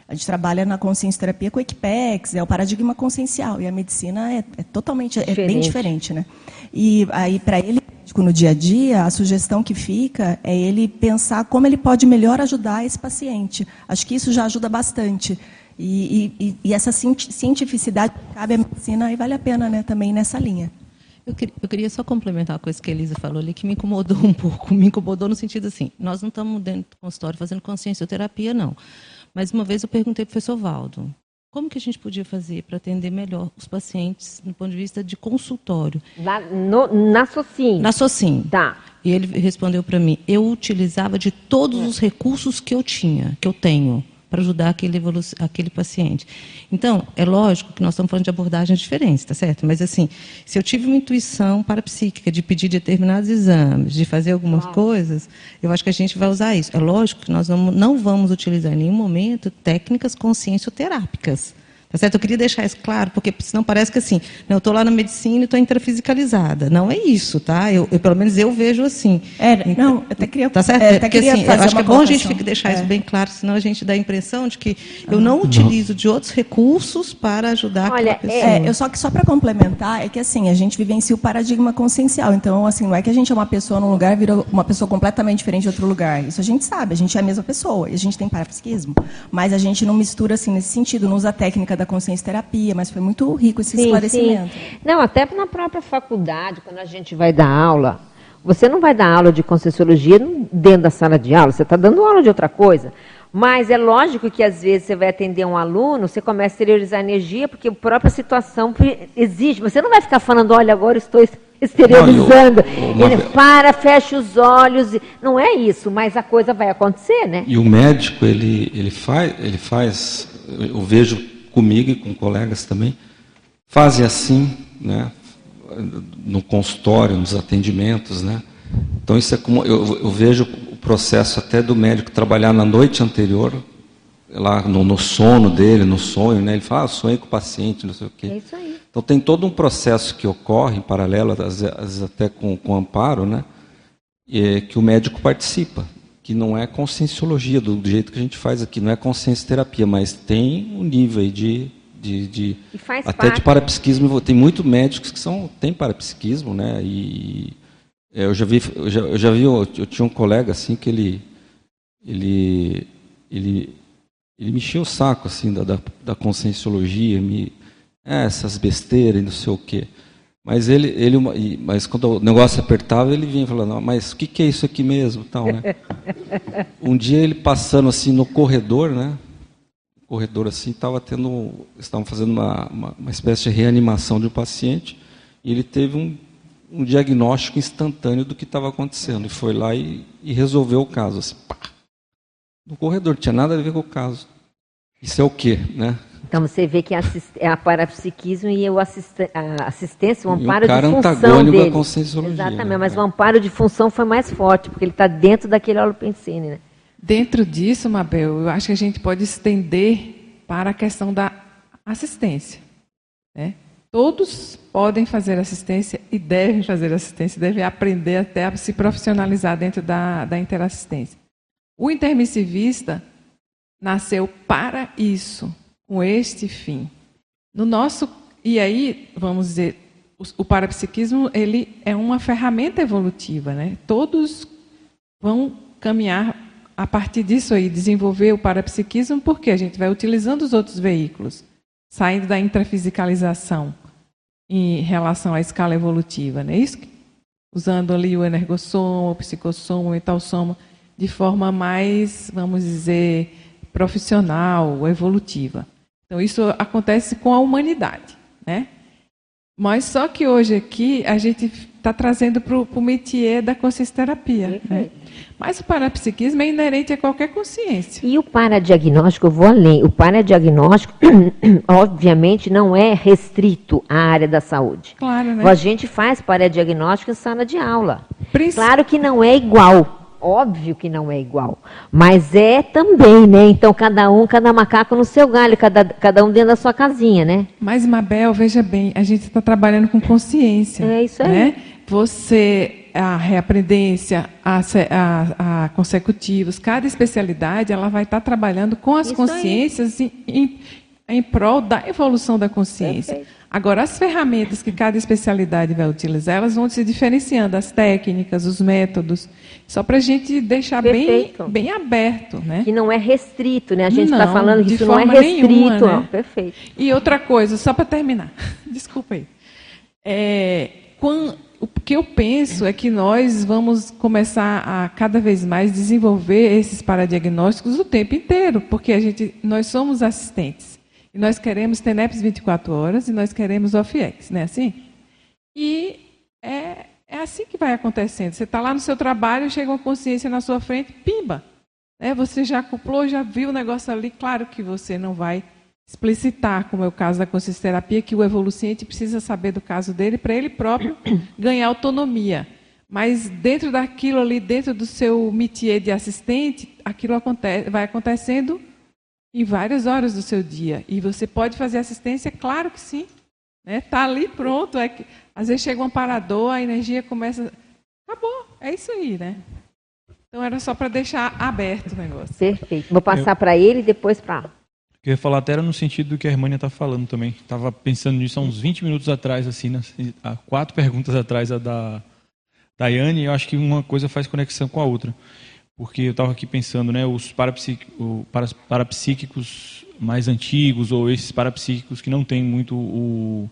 A gente trabalha na consciência terapia com o Equipex, é o paradigma consciencial. E a medicina é, é totalmente, diferente. é bem diferente, né? E aí, para ele, no dia a dia, a sugestão que fica é ele pensar como ele pode melhor ajudar esse paciente. Acho que isso já ajuda bastante. E, e, e, essa cientificidade cabe à medicina e vale a pena né, também nessa linha. Eu queria, eu queria, só complementar a coisa que a Elisa falou ali, que me incomodou [LAUGHS] um pouco. Me incomodou no sentido assim, nós não estamos dentro do consultório fazendo consciencioterapia, não. Mas uma vez eu perguntei para o professor Valdo, como que a gente podia fazer para atender melhor os pacientes do ponto de vista de consultório? Lá no, na SOCIM. Na SOCIM. Tá. E ele respondeu para mim: eu utilizava de todos os recursos que eu tinha, que eu tenho para ajudar aquele, aquele paciente. Então, é lógico que nós estamos falando de abordagens diferentes, tá certo? Mas, assim, se eu tive uma intuição parapsíquica de pedir determinados exames, de fazer algumas coisas, eu acho que a gente vai usar isso. É lógico que nós não, não vamos utilizar em nenhum momento técnicas consciencioterápicas. Tá certo? Eu queria deixar isso claro, porque senão parece que assim, eu estou lá na medicina e estou intrafisicalizada. Não é isso, tá? Eu, eu, pelo menos eu vejo assim. É, então, não, até queria. Tá certo? É, até porque, assim, eu acho que é bom a gente deixar é. isso bem claro, senão a gente dá a impressão de que eu não utilizo de outros recursos para ajudar Olha, aquela pessoa. É, eu só que só para complementar é que assim a gente vivencia o paradigma consciencial. Então, assim, não é que a gente é uma pessoa num lugar e vira uma pessoa completamente diferente de outro lugar. Isso a gente sabe. A gente é a mesma pessoa e a gente tem parapsiquismo, mas a gente não mistura assim nesse sentido, não usa a técnica da consciência terapia mas foi muito rico esse sim, esclarecimento. Sim. Não, até na própria faculdade, quando a gente vai dar aula, você não vai dar aula de Conscienciologia dentro da sala de aula, você está dando aula de outra coisa. Mas é lógico que às vezes você vai atender um aluno, você começa a exteriorizar energia, porque a própria situação exige. Você não vai ficar falando, olha, agora estou exteriorizando. Não, eu, Ele para, fecha os olhos. Não é isso, mas a coisa vai acontecer, né? E o médico, ele, ele, faz, ele faz, eu vejo comigo e com colegas também, fazem assim, né, no consultório, nos atendimentos, né. Então isso é como eu, eu vejo o processo até do médico trabalhar na noite anterior, lá no, no sono dele, no sonho, né, ele fala, ah, sonhei com o paciente, não sei o quê. É isso aí. Então tem todo um processo que ocorre em paralelo, às vezes até com, com amparo, né, é, que o médico participa que não é conscienciologia do, do, jeito que a gente faz aqui, não é consciência terapia, mas tem um nível aí de, de, de até parte. de parapsiquismo. Tem muitos médicos que são tem parapsiquismo, né? E é, eu já vi, eu já, eu já vi, eu, eu tinha um colega assim que ele ele ele ele me encheu o saco assim da, da, da conscienciologia, me é, essas besteiras e não sei o quê. Mas ele, ele, mas quando o negócio apertava, ele vinha falando, mas o que, que é isso aqui mesmo, tal, né? [LAUGHS] um dia ele passando assim no corredor, né? Corredor assim, estava tendo, estavam fazendo uma, uma, uma, espécie de reanimação de um paciente e ele teve um, um diagnóstico instantâneo do que estava acontecendo e foi lá e, e resolveu o caso, assim, pá. No corredor, tinha nada a ver com o caso. Isso é o quê, né? Então você vê que é a parapsiquismo e o assist, a assistência, o amparo e o cara de função dele. Com Exatamente, né? mas o amparo de função foi mais forte, porque ele está dentro daquele holopensene. Né? Dentro disso, Mabel, eu acho que a gente pode estender para a questão da assistência. Né? Todos podem fazer assistência e devem fazer assistência, devem aprender até a se profissionalizar dentro da, da interassistência. O intermissivista nasceu para isso com este fim. No nosso e aí vamos dizer o, o parapsiquismo ele é uma ferramenta evolutiva, né? Todos vão caminhar a partir disso aí desenvolver o parapsiquismo porque a gente vai utilizando os outros veículos, saindo da intrafisicalização em relação à escala evolutiva, né? Isso usando ali o energossoma, o psicossoma, o mentalsoma de forma mais, vamos dizer, profissional, evolutiva. Então, isso acontece com a humanidade. Né? Mas só que hoje aqui a gente está trazendo para o métier da consciência terapia. Né? Mas o parapsiquismo é inerente a qualquer consciência. E o paradiagnóstico, eu vou além. O paradiagnóstico, [CLEARS THROAT] obviamente, não é restrito à área da saúde. Claro, né? A gente faz paradiagnóstico em sala de aula. Claro que não é igual Óbvio que não é igual, mas é também, né? Então cada um, cada macaco no seu galho, cada, cada um dentro da sua casinha, né? Mas Mabel, veja bem, a gente está trabalhando com consciência. É isso aí. Né? Você, a reaprendência, a, a, a, consecutivos, cada especialidade, ela vai estar tá trabalhando com as isso consciências em, em, em, prol da evolução da consciência. Perfeito. Agora, as ferramentas que cada especialidade vai utilizar, elas vão se diferenciando, as técnicas, os métodos, só para a gente deixar bem, bem aberto. Né? Que não é restrito, né? A gente está falando que isso não é restrito. Nenhuma, né? Perfeito. E outra coisa, só para terminar, [LAUGHS] desculpa aí. É, quando, o que eu penso é que nós vamos começar a cada vez mais desenvolver esses paradiagnósticos o tempo inteiro, porque a gente, nós somos assistentes. E nós queremos TENEPS 24 horas e nós queremos OFIEX, não é assim? E é, é assim que vai acontecendo. Você está lá no seu trabalho, chega uma consciência na sua frente, pimba! Né? Você já acoplou, já viu o negócio ali. Claro que você não vai explicitar, como é o caso da consciência terapia, que o evoluciente precisa saber do caso dele para ele próprio [COUGHS] ganhar autonomia. Mas dentro daquilo ali, dentro do seu métier de assistente, aquilo acontece, vai acontecendo em várias horas do seu dia. E você pode fazer assistência? Claro que sim. Está né? Tá ali pronto. É que, às vezes chega um parador, a energia começa. Acabou. É isso aí, né? Então era só para deixar aberto o negócio. Perfeito. Vou passar eu... para ele e depois para. Eu ia falar até era no sentido do que a Hermânia está falando também. Estava pensando nisso há uns 20 minutos atrás, assim, né? há quatro [LAUGHS] perguntas atrás, a da Daiane, eu acho que uma coisa faz conexão com a outra. Porque eu estava aqui pensando, né, os parapsíquicos mais antigos, ou esses parapsíquicos que não têm muito o,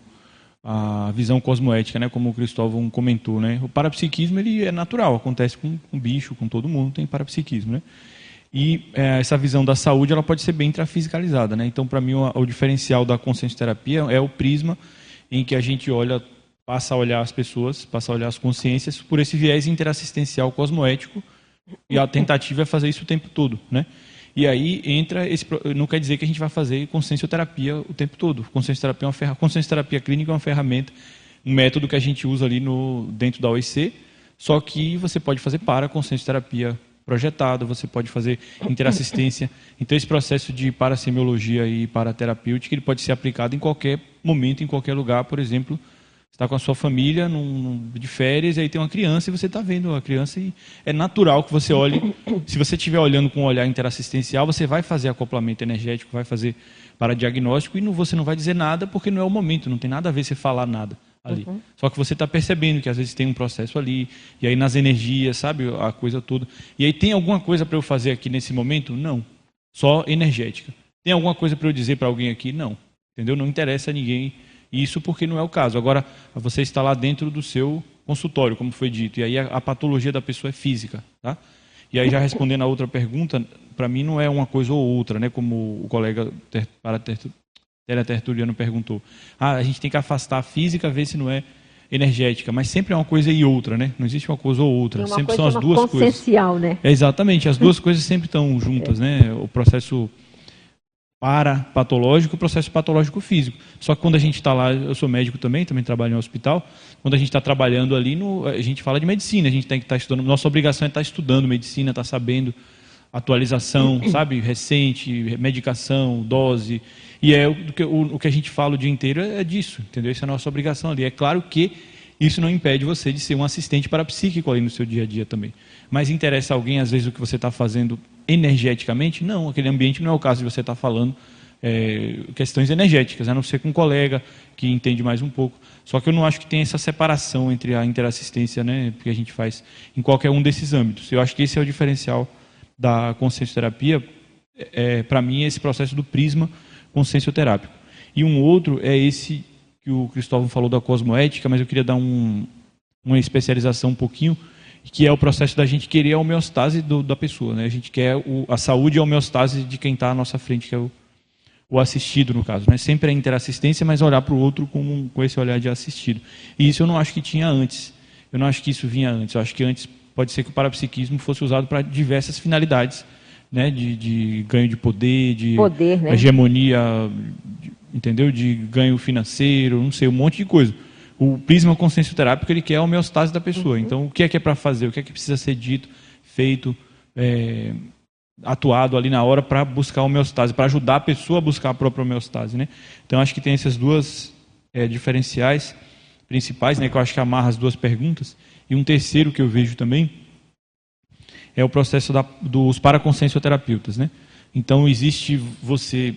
a visão cosmoética, né, como o Cristóvão comentou, né? O parapsiquismo ele é natural, acontece com, com bicho, com todo mundo tem parapsiquismo, né? E é, essa visão da saúde ela pode ser bem intrafisicalizada, né? Então, para mim, o, o, diferencial da consciência terapia é o prisma em que a gente olha, passa a olhar as pessoas, passa a olhar as consciências por esse viés interassistencial cosmoético e a tentativa é fazer isso o tempo todo, né? E aí entra esse. Não quer dizer que a gente vai fazer consciencioterapia o tempo todo. Consciencioterapia, é uma ferra, consciencioterapia clínica é uma ferramenta, um método que a gente usa ali no, dentro da OIC, só que você pode fazer para consciencioterapia projetada, você pode fazer interassistência. Então, esse processo de parasemiologia e paraterapêutica ele pode ser aplicado em qualquer momento, em qualquer lugar, por exemplo está com a sua família num, de férias e aí tem uma criança e você está vendo a criança e é natural que você olhe. Se você estiver olhando com um olhar interassistencial, você vai fazer acoplamento energético, vai fazer para diagnóstico e não, você não vai dizer nada porque não é o momento, não tem nada a ver você falar nada ali. Uhum. Só que você está percebendo que às vezes tem um processo ali e aí nas energias, sabe, a coisa toda. E aí tem alguma coisa para eu fazer aqui nesse momento? Não. Só energética. Tem alguma coisa para eu dizer para alguém aqui? Não. Entendeu? Não interessa a ninguém isso porque não é o caso. Agora, você está lá dentro do seu consultório, como foi dito, e aí a, a patologia da pessoa é física. Tá? E aí, já respondendo a outra pergunta, para mim não é uma coisa ou outra, né? como o colega para Tertuliano perguntou. Ah, a gente tem que afastar a física, ver se não é energética, mas sempre é uma coisa e outra, né? Não existe uma coisa ou outra, sempre são as duas coisas. Né? É, exatamente, as duas coisas sempre estão juntas, é. né? O processo para patológico, o processo patológico físico. Só que quando a gente está lá, eu sou médico também, também trabalho em um hospital, quando a gente está trabalhando ali, no, a gente fala de medicina, a gente tem que estar tá estudando, nossa obrigação é estar tá estudando medicina, estar tá sabendo atualização, [CLEARS THROAT] sabe, recente, medicação, dose, e é o que, o, o que a gente fala o dia inteiro é disso, entendeu? Essa é a nossa obrigação ali. É claro que isso não impede você de ser um assistente parapsíquico ali no seu dia a dia também. Mas interessa alguém, às vezes, o que você está fazendo energeticamente? Não, aquele ambiente não é o caso de você estar tá falando é, questões energéticas, a não ser com um colega que entende mais um pouco. Só que eu não acho que tem essa separação entre a interassistência né, que a gente faz em qualquer um desses âmbitos. Eu acho que esse é o diferencial da consciencioterapia, é, para mim, é esse processo do prisma consciencioterápico. E um outro é esse que o Cristóvão falou da cosmoética, mas eu queria dar um, uma especialização um pouquinho, que é o processo da gente querer a homeostase do, da pessoa. Né? A gente quer o, a saúde e a homeostase de quem está à nossa frente, que é o, o assistido, no caso. Né? Sempre é interassistência, mas olhar para o outro com, com esse olhar de assistido. E isso eu não acho que tinha antes. Eu não acho que isso vinha antes. Eu acho que antes pode ser que o parapsiquismo fosse usado para diversas finalidades, né? de, de ganho de poder, de poder, né? hegemonia, de, entendeu? De ganho financeiro, não sei, um monte de coisa o prisma consciencioterápico ele quer a homeostase da pessoa. Uhum. Então, o que é que é para fazer? O que é que precisa ser dito, feito, é, atuado ali na hora para buscar a homeostase, para ajudar a pessoa a buscar a própria homeostase, né? Então, acho que tem essas duas é, diferenciais principais, né? Que eu acho que amarra as duas perguntas. E um terceiro que eu vejo também é o processo da, dos paraconsciencioterapeutas, né? Então, existe você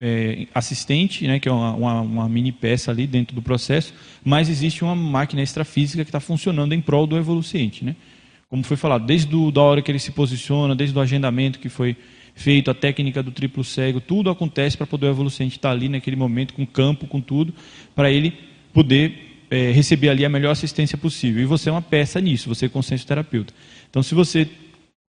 é, assistente, né, que é uma, uma, uma, mini peça ali dentro do processo, mas existe uma máquina extrafísica que está funcionando em prol do evoluciente. Né? Como foi falado, desde do, da hora que ele se posiciona, desde o agendamento que foi feito, a técnica do triplo cego, tudo acontece para poder o evoluciente estar tá ali naquele momento, com campo, com tudo, para ele poder é, receber ali a melhor assistência possível. E você é uma peça nisso, você é consciência terapeuta. Então, se você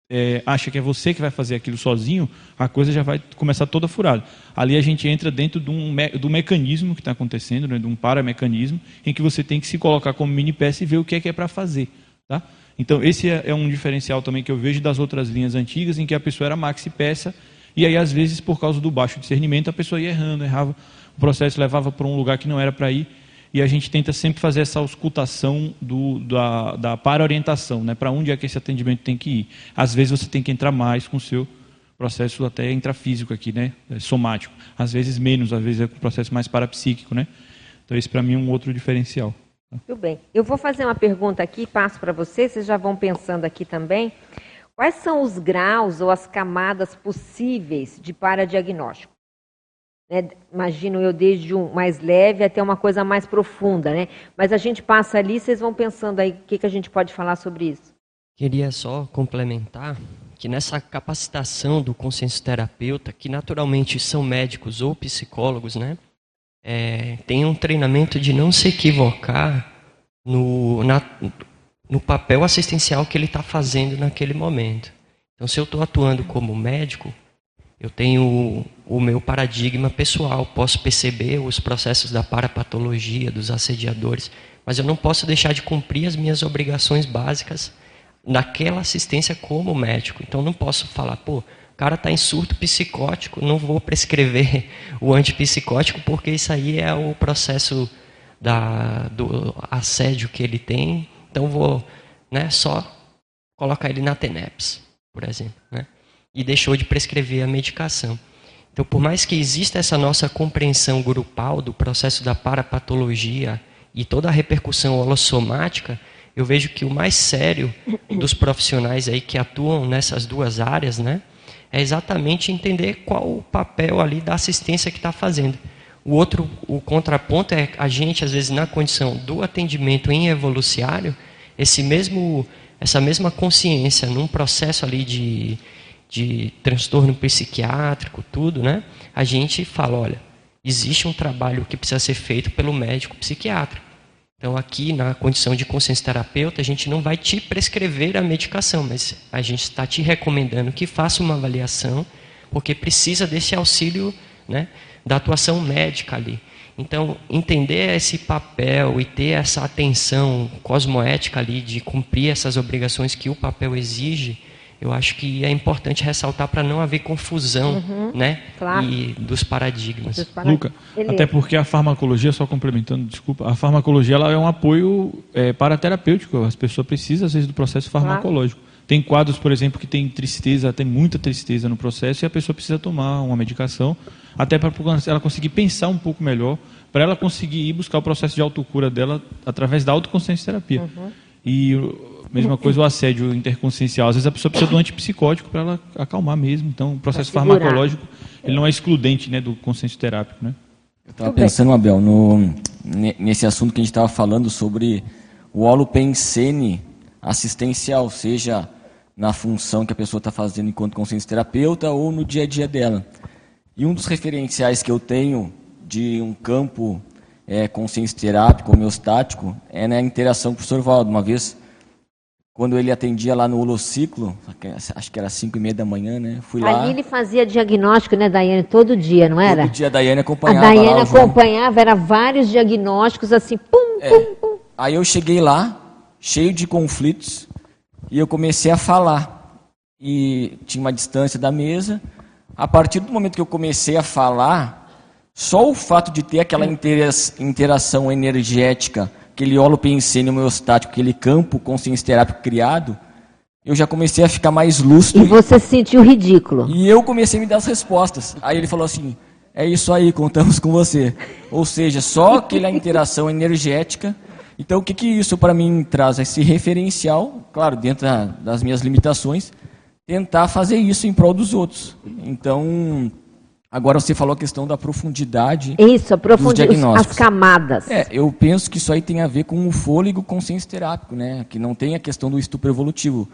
é, acha que é você que vai fazer aquilo sozinho, a coisa já vai começar toda furada. Ali a gente entra dentro de um, do mecanismo que está acontecendo, né, de um paramecanismo, em que você tem que se colocar como mini peça e ver o que é que é para fazer. Tá? Então, esse é, é, um diferencial também que eu vejo das outras linhas antigas, em que a pessoa era maxi peça, e aí, às vezes, por causa do baixo discernimento, a pessoa ia errando, errava, o processo levava para um lugar que não era para ir, e a gente tenta sempre fazer essa auscultação do, da, da para-orientação, né? para onde é que esse atendimento tem que ir. Às vezes você tem que entrar mais com o seu processo até intrafísico aqui, né? É somático. Às vezes menos, às vezes é um processo mais parapsíquico. Né? Então esse para mim é um outro diferencial. Muito bem. Eu vou fazer uma pergunta aqui, passo para vocês, vocês já vão pensando aqui também. Quais são os graus ou as camadas possíveis de paradiagnóstico? Né? Imagino eu desde um mais leve até uma coisa mais profunda, né? Mas a gente passa ali, vocês vão pensando aí o que, que a gente pode falar sobre isso. Queria só complementar que nessa capacitação do consenso terapeuta, que naturalmente são médicos ou psicólogos, né? É, tem um treinamento de não se equivocar no, na, no papel assistencial que ele está fazendo naquele momento. Então, se eu estou atuando como médico, eu tenho o, meu paradigma pessoal, posso perceber os processos da parapatologia, dos assediadores, mas eu não posso deixar de cumprir as minhas obrigações básicas naquela assistência como médico. Então não posso falar, pô, o cara está em surto psicótico, não vou prescrever [LAUGHS] o antipsicótico porque isso aí é o processo da, do assédio que ele tem, então vou né, só colocar ele na TENEPS, por exemplo. Né? E deixou de prescrever a medicação. Então, por mais que exista essa nossa compreensão grupal do processo da parapatologia e toda a repercussão holossomática, eu vejo que o mais sério dos profissionais aí que atuam nessas duas áreas, né, é exatamente entender qual o papel ali da assistência que está fazendo. O outro, o contraponto é a gente às vezes na condição do atendimento em evoluciário, esse mesmo, essa mesma consciência num processo ali de de transtorno psiquiátrico, tudo, né? A gente fala, olha, existe um trabalho que precisa ser feito pelo médico psiquiatra. Então, aqui na condição de consciência terapeuta, a gente não vai te prescrever a medicação, mas a gente está te recomendando que faça uma avaliação, porque precisa desse auxílio né, da atuação médica ali. Então, entender esse papel e ter essa atenção cosmoética ali de cumprir essas obrigações que o papel exige, eu acho que é importante ressaltar para não haver confusão uhum, né? Claro. e dos paradigmas. Dos Luca, Beleza. até porque a farmacologia, só complementando, desculpa, a farmacologia ela é um apoio é, paraterapêutico, as pessoas precisam às vezes do processo farmacológico. Claro. Tem quadros, por exemplo, que tem tristeza, tem muita tristeza no processo e a pessoa precisa tomar uma medicação, até para ela conseguir pensar um pouco melhor, para ela conseguir ir buscar o processo de autocura dela através da autoconsciência terapia. Uhum. E Mesma coisa o assédio interconsciencial. Às vezes a pessoa precisa do antipsicótico para ela acalmar mesmo. Então, o processo farmacológico ele não é excludente né, do consenso terápico. Né? Eu estava pensando, Abel, no, nesse assunto que a gente estava falando sobre o holopensene assistencial, seja na função que a pessoa está fazendo enquanto consciência terapeuta ou no dia a dia dela. E um dos referenciais que eu tenho de um campo é, consciência terápico, homeostático, é na interação com o professor Valdo. Uma vez quando ele atendia lá no holociclo, acho que era 5 e meia da manhã, né? Fui Ali lá. Ali ele fazia diagnóstico, né, Daiane, todo dia, não era? Todo dia a Daiane acompanhava. A Daiane acompanhava, era vários diagnósticos assim, pum, é. pum, pum. Aí eu cheguei lá, cheio de conflitos, e eu comecei a falar. E tinha uma distância da mesa. A partir do momento que eu comecei a falar, só o fato de ter aquela interação energética aquele holopensene homeostático, aquele campo consciência terápico criado, eu já comecei a ficar mais lúcido. E você se sentiu ridículo. E eu comecei a me dar as respostas. Aí ele falou assim: é isso aí, contamos com você. Ou seja, só aquela interação energética. Então, o que, que isso para mim traz? Esse referencial, claro, dentro das minhas limitações, tentar fazer isso em prol dos outros. Então, Agora você falou a questão da profundidade. Isso, a profundidade, as camadas. É, eu penso que isso aí tem a ver com o fôlego consciência terápico, né? Que não tem a questão do estupro evolutivo.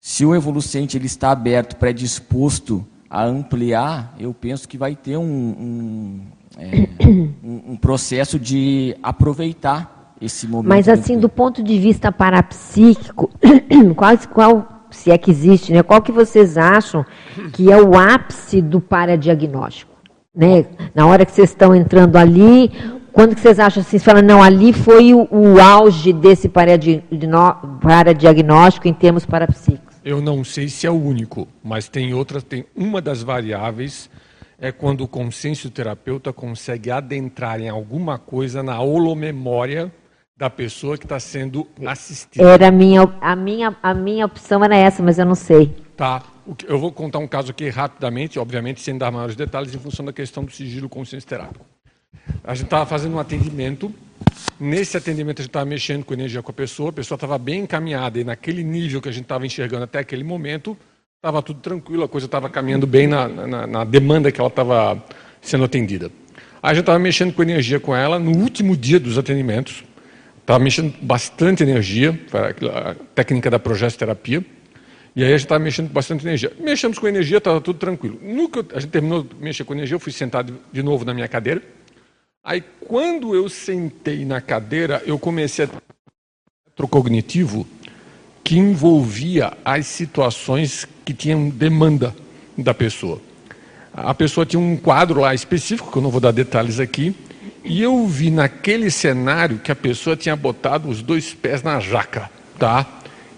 Se o evolucente ele está aberto, predisposto a ampliar, eu penso que vai ter um, um, é, [COUGHS] um, um processo de aproveitar esse momento. Mas assim, do ponto de vista parapsíquico, [COUGHS] qual, qual se é que existe, né? Qual que vocês acham que é o ápice do paradiagnóstico? Né? Na hora que vocês estão entrando ali, quando que vocês acham assim? Você fala, não, ali foi o, o auge desse paradiagnóstico em termos parapsíquicos. Eu não sei se é o único, mas tem outra, tem uma das variáveis é quando o consciência terapeuta consegue adentrar em alguma coisa na holomemória da pessoa que está sendo assistida. Era a minha, a minha, a minha opção era essa, mas eu não sei. Tá. Eu vou contar um caso aqui rapidamente, obviamente sem dar maiores detalhes, em função da questão do sigilo consciência terápico. A gente estava fazendo um atendimento. Nesse atendimento, a gente estava mexendo com energia com a pessoa. A pessoa estava bem encaminhada e naquele nível que a gente estava enxergando até aquele momento, estava tudo tranquilo, a coisa estava caminhando bem na, na, na demanda que ela estava sendo atendida. Aí a gente estava mexendo com energia com ela no último dia dos atendimentos. Estava mexendo bastante energia, a técnica da progesterapia. E aí a gente estava mexendo bastante energia. Mexemos com energia, estava tudo tranquilo. No que a gente terminou de mexer com energia, eu fui sentado de novo na minha cadeira. Aí, quando eu sentei na cadeira, eu comecei a cognitivo que envolvia as situações que tinham demanda da pessoa. A pessoa tinha um quadro lá específico, que eu não vou dar detalhes aqui, e eu vi naquele cenário que a pessoa tinha botado os dois pés na jaca, tá?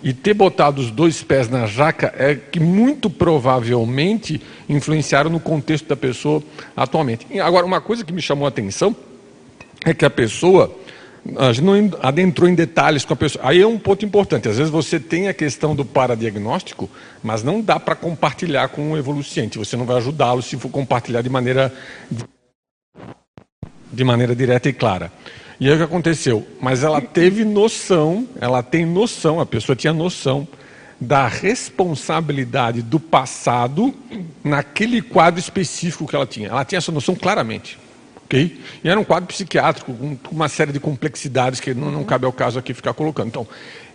E ter botado os dois pés na jaca é que muito provavelmente influenciaram no contexto da pessoa atualmente. Agora, uma coisa que me chamou a atenção é que a pessoa, a gente não adentrou em detalhes com a pessoa. Aí é um ponto importante. Às vezes você tem a questão do paradiagnóstico, mas não dá para compartilhar com o evoluciente. Você não vai ajudá-lo se for compartilhar de maneira de maneira direta e clara. E aí o que aconteceu? Mas ela teve noção, ela tem noção, a pessoa tinha noção da responsabilidade do passado naquele quadro específico que ela tinha. Ela tinha essa noção claramente. Okay? E era um quadro psiquiátrico com uma série de complexidades que não, não cabe ao caso aqui ficar colocando. Então,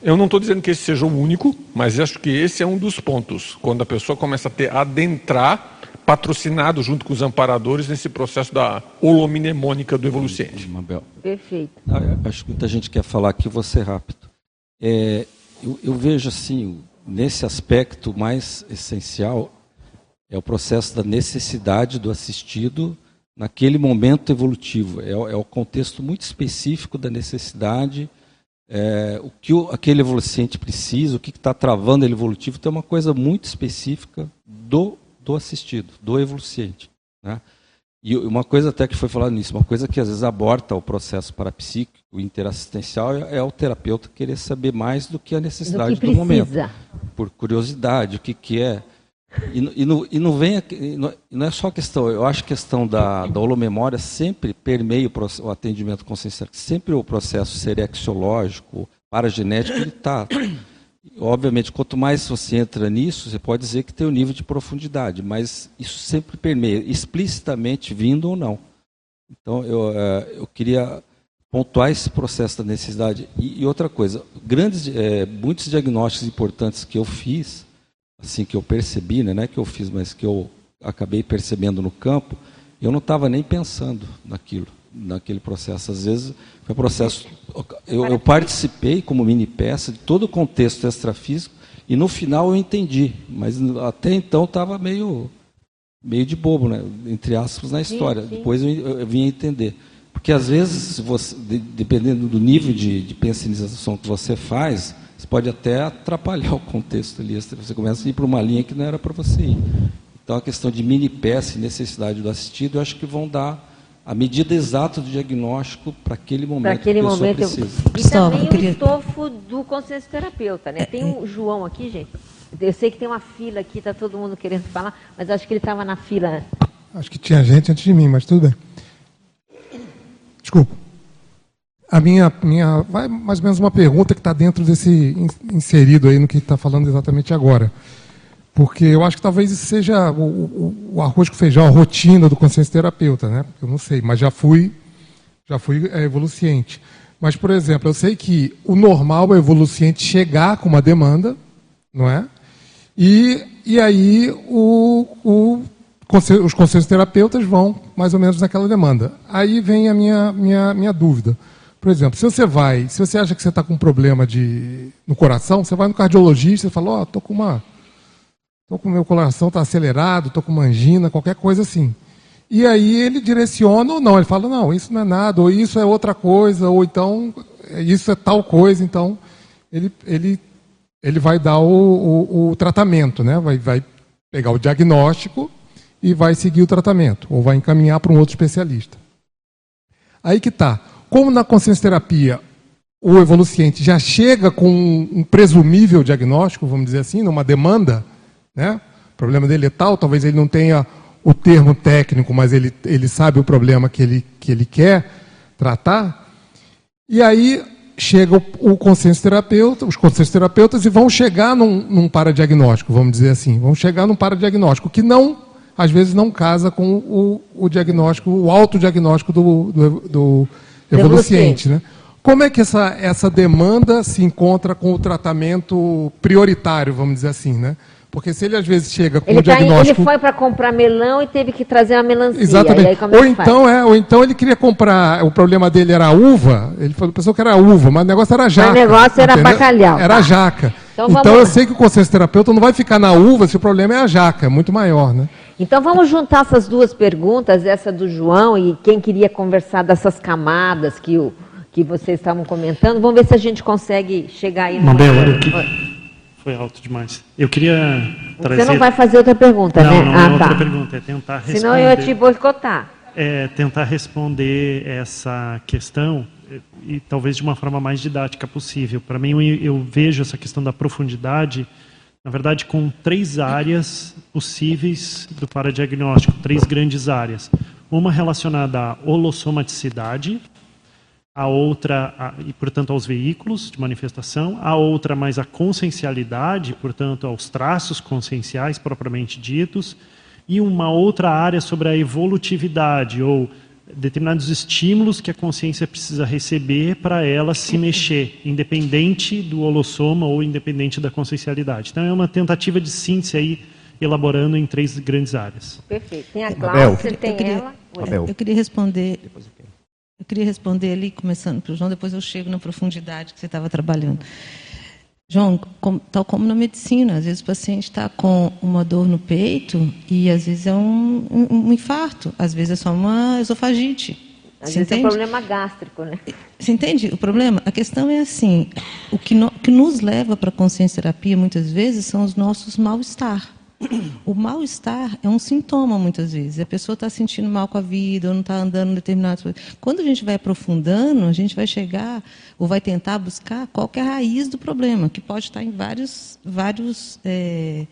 eu não estou dizendo que esse seja o único, mas acho que esse é um dos pontos, quando a pessoa começa a ter adentrar patrocinado junto com os amparadores nesse processo da holominemônica do evoluciente. Mabel. Perfeito. Ah, acho que muita gente quer falar aqui, vou ser rápido. É, eu, eu vejo assim, nesse aspecto mais essencial, é o processo da necessidade do assistido naquele momento evolutivo. É, é o contexto muito específico da necessidade, é, o que o, aquele evoluciente precisa, o que está travando ele evolutivo, tem uma coisa muito específica do, do assistido, do evoluciente. Né? E uma coisa até que foi falado nisso, uma coisa que às vezes aborta o processo parapsíquico, interassistencial, é, é o terapeuta querer saber mais do que a necessidade do, do momento. Por curiosidade, o que, que é. E, e, não, e não vem e não é só questão, eu acho que a questão da, da holomemória sempre permeia o, o atendimento consciencial, sempre o processo serexiológico, paragenético, ele está. Obviamente, quanto mais você entra nisso, você pode dizer que tem um nível de profundidade, mas isso sempre permeia, explicitamente vindo ou não. Então, eu, eh, eu queria pontuar esse processo da necessidade. E, e outra coisa, grandes, é, muitos diagnósticos importantes que eu fiz, assim que eu percebi, né, não é que eu fiz, mas que eu acabei percebendo no campo, eu não estava nem pensando naquilo, naquele processo. Às vezes foi processo. Eu, eu participei como mini peça de todo o contexto extrafísico e no final eu entendi, mas até então estava meio meio de bobo, né? entre aspas, na história. Sim, sim. Depois eu, eu vim a entender. Porque às vezes, você, dependendo do nível de, de pensionização que você faz, você pode até atrapalhar o contexto ali. Você começa a ir para uma linha que não era para você ir. Então, a questão de mini peça e necessidade do assistido, eu acho que vão dar a medida exata do diagnóstico para aquele momento aquele que a momento precisa. Eu... E também queria... o estofo do consciência terapeuta, né? Tem o João aqui, gente. Eu sei que tem uma fila aqui, está todo mundo querendo falar, mas acho que ele estava na fila. Acho que tinha gente antes de mim, mas tudo bem. Desculpa. A minha, minha vai mais ou menos uma pergunta que está dentro desse inserido aí no que está falando exatamente agora. Porque eu acho que talvez isso seja o, o, o arroz com feijão, a rotina do consciência terapeuta, né? Eu não sei, mas já fui, já fui é, evoluciente. Mas, por exemplo, eu sei que o normal é o evoluciente chegar com uma demanda, não é? E, e aí o, o, os conselhos terapeutas vão mais ou menos naquela demanda. Aí vem a minha, minha, minha dúvida. Por exemplo, se você vai, se você acha que você está com um problema de, no coração, você vai no cardiologista e fala, ó, oh, tô com uma. Tô com meu coração está acelerado, tô com uma angina, qualquer coisa assim. E aí ele direciona ou não, ele fala, não, isso não é nada, ou isso é outra coisa, ou então isso é tal coisa, então ele, ele, ele vai dar o, o, o tratamento, né? vai, vai pegar o diagnóstico e vai seguir o tratamento, ou vai encaminhar para um outro especialista. Aí que está. Como na consciência terapia o evoluciente já chega com um presumível diagnóstico, vamos dizer assim, numa demanda, né? o problema dele é tal, talvez ele não tenha o termo técnico, mas ele, ele sabe o problema que ele, que ele quer tratar. E aí chega o, o consenso terapeuta, os consensos terapeutas e vão chegar num, num paradiagnóstico, vamos dizer assim, vão chegar num paradiagnóstico que não, às vezes não casa com o, o diagnóstico, o autodiagnóstico do, do, do evoluciente, né? Como é que essa, essa demanda se encontra com o tratamento prioritário, vamos dizer assim, né? Porque se ele às vezes chega com ele o diagnóstico. Tá, ele foi para comprar melão e teve que trazer uma melancia. Exatamente. ou, então, é, ou então ele queria comprar. O problema dele era a uva. Ele falou, pensou que era uva, mas o negócio era jaca. o negócio era entendeu? bacalhau. Era tá. jaca. Então, então eu sei que o consenso terapeuta não vai ficar na uva se o problema é a jaca, é muito maior, né? Então vamos juntar essas duas perguntas, essa do João e quem queria conversar dessas camadas que, o, que vocês estavam comentando. Vamos ver se a gente consegue chegar aí. Mabel, olha aqui. Foi alto demais. Eu queria trazer... Você não vai fazer outra pergunta, não, né? Não, ah, não é tá. outra pergunta, é tentar responder... Senão eu ia te boicotar. É tentar responder essa questão e talvez de uma forma mais didática possível. Para mim, eu, eu vejo essa questão da profundidade, na verdade, com três áreas possíveis do paradiagnóstico, três grandes áreas. Uma relacionada à holossomaticidade, a outra, a, e portanto aos veículos de manifestação, a outra mais a consciencialidade, portanto aos traços conscienciais propriamente ditos, e uma outra área sobre a evolutividade, ou determinados estímulos que a consciência precisa receber para ela se mexer, independente do holossoma ou independente da consciencialidade. Então é uma tentativa de síntese aí, elaborando em três grandes áreas. Perfeito. Tem a Cláudia, tem eu queria, ela. Eu queria responder eu queria responder ali, começando para o João, depois eu chego na profundidade que você estava trabalhando. João, como, tal como na medicina, às vezes o paciente está com uma dor no peito e às vezes é um, um, um infarto, às vezes é só uma esofagite. Às Você vezes entende? é um problema gástrico, né? Você entende o problema? A questão é assim, o que, no, que nos leva para a consciência terapia muitas vezes são os nossos mal-estar. O mal-estar é um sintoma, muitas vezes. A pessoa está sentindo mal com a vida, ou não está andando em determinado. Quando a gente vai aprofundando, a gente vai chegar, ou vai tentar buscar qual é a raiz do problema, que pode estar em vários, vários é,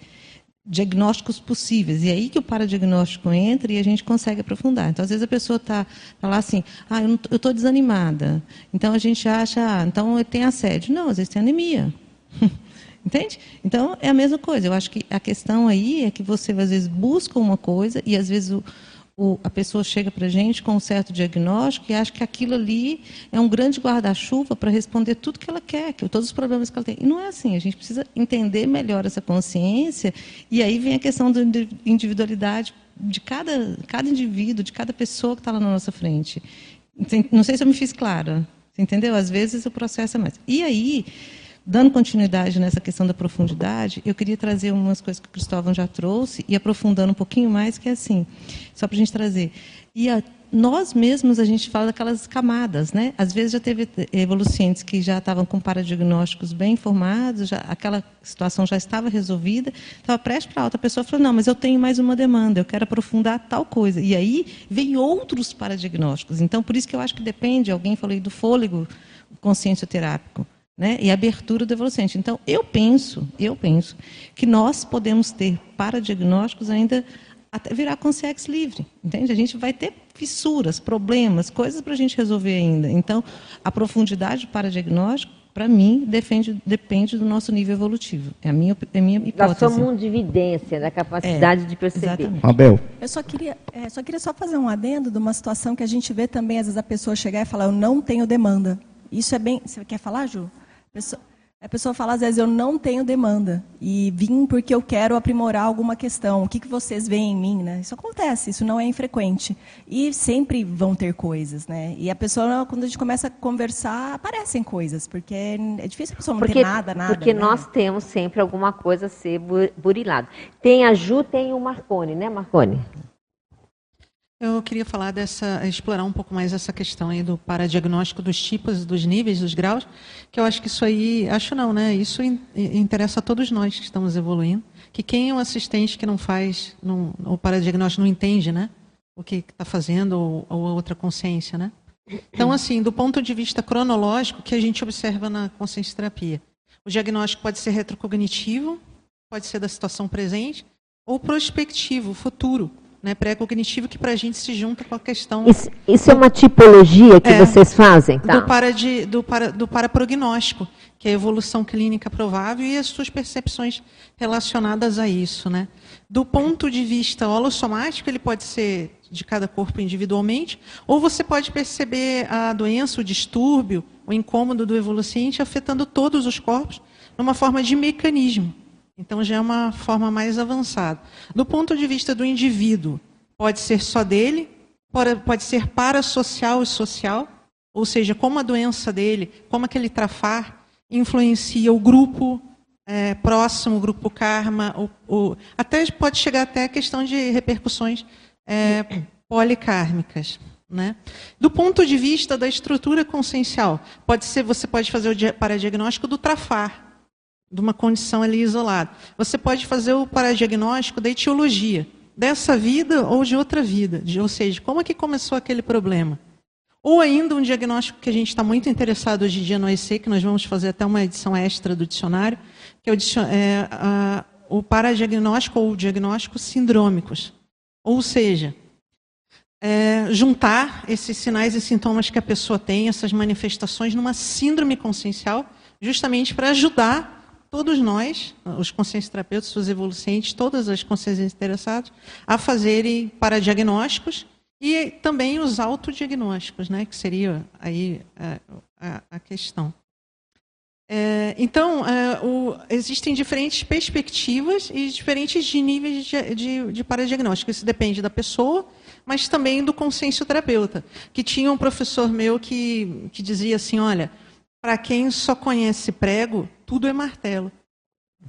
diagnósticos possíveis. E é aí que o paradiagnóstico entra e a gente consegue aprofundar. Então, às vezes a pessoa está tá lá assim, ah, eu estou desanimada. Então a gente acha, ah, então tem assédio. Não, às vezes tem anemia. [LAUGHS] Entende? Então, é a mesma coisa. Eu acho que a questão aí é que você, às vezes, busca uma coisa e, às vezes, o, o, a pessoa chega para a gente com um certo diagnóstico e acha que aquilo ali é um grande guarda-chuva para responder tudo que ela quer, que todos os problemas que ela tem. E não é assim. A gente precisa entender melhor essa consciência e aí vem a questão da individualidade de cada, cada indivíduo, de cada pessoa que está lá na nossa frente. Não sei se eu me fiz clara. Entendeu? Às vezes o processo é mais. E aí Dando continuidade nessa questão da profundidade, eu queria trazer umas coisas que o Cristóvão já trouxe e aprofundando um pouquinho mais, que é assim, só para a gente trazer. E a, nós mesmos, a gente fala daquelas camadas, né? Às vezes já teve evolucientes que já estavam com paradiagnósticos bem informados, já, aquela situação já estava resolvida, estava prestes para outra pessoa falou, não, mas eu tenho mais uma demanda, eu quero aprofundar tal coisa. E aí vem outros paradiagnósticos. Então, por isso que eu acho que depende, alguém falou aí do fôlego consciencioterápico né, e abertura do evolucente. Então, eu penso, eu penso que nós podemos ter paradiagnósticos ainda até virar consciex livre, entende? A gente vai ter fissuras, problemas, coisas para a gente resolver ainda. Então, a profundidade do paradiagnóstico, para mim, defende, depende do nosso nível evolutivo. É a minha, é a minha hipótese. Da sua mundividência, da capacidade é, de perceber. Exatamente. Abel. Eu só queria, é, só queria só fazer um adendo de uma situação que a gente vê também, às vezes, a pessoa chegar e falar, eu não tenho demanda. Isso é bem... Você quer falar, Ju? Pessoa, A pessoa fala, às vezes, eu não tenho demanda e vim porque eu quero aprimorar alguma questão. O que, que vocês veem em mim? Né? Isso acontece, isso não é infrequente. E sempre vão ter coisas. Né? E a pessoa, quando a gente começa a conversar, aparecem coisas, porque é difícil a pessoa não porque, ter nada, nada. Porque né? nós temos sempre alguma coisa a ser burilado. Tem a Ju, tem o Marcone, né, Marcone? Eu queria falar dessa, explorar um pouco mais essa questão aí do paradiagnóstico dos tipos, dos níveis, dos graus, que eu acho que isso aí, acho não, né? Isso interessa a todos nós que estamos evoluindo. Que quem é um assistente que não faz, não, o paradiagnóstico não entende, né? O que está fazendo ou, ou outra consciência, né? Então, assim, do ponto de vista cronológico, que a gente observa na consciência terapia, o diagnóstico pode ser retrocognitivo, pode ser da situação presente, ou prospectivo, futuro né, pré-cognitivo, que para a gente se junta com a questão. Isso, isso do, é uma tipologia que é, vocês fazem? Tá. Do, para de, do, para, do paraprognóstico, que é a evolução clínica provável e as suas percepções relacionadas a isso. Né? Do ponto de vista holossomático, ele pode ser de cada corpo individualmente, ou você pode perceber a doença, o distúrbio, o incômodo do evoluciente afetando todos os corpos numa forma de mecanismo. Então já é uma forma mais avançada. Do ponto de vista do indivíduo, pode ser só dele, pode ser parasocial e social, ou seja, como a doença dele, como aquele trafar influencia o grupo é, próximo, o grupo karma, até pode chegar até a questão de repercussões é, policármicas. Né? Do ponto de vista da estrutura consciencial, pode ser, você pode fazer o paradiagnóstico do trafar, de uma condição ali isolada. Você pode fazer o paradiagnóstico da etiologia, dessa vida ou de outra vida, de, ou seja, como é que começou aquele problema. Ou ainda um diagnóstico que a gente está muito interessado hoje em dia no EC, que nós vamos fazer até uma edição extra do dicionário, que é o, é, a, o paradiagnóstico ou diagnóstico sindrômicos. Ou seja, é, juntar esses sinais e sintomas que a pessoa tem, essas manifestações, numa síndrome consciencial, justamente para ajudar todos nós, os conscientes terapeutas, os evolucentes, todas as consciências interessadas, a fazerem paradiagnósticos e também os autodiagnósticos, né, que seria aí a, a, a questão. É, então, é, o, existem diferentes perspectivas e diferentes níveis de, de, de paradiagnóstico. Isso depende da pessoa, mas também do consciência terapeuta. Que tinha um professor meu que, que dizia assim, olha, para quem só conhece prego, tudo é martelo.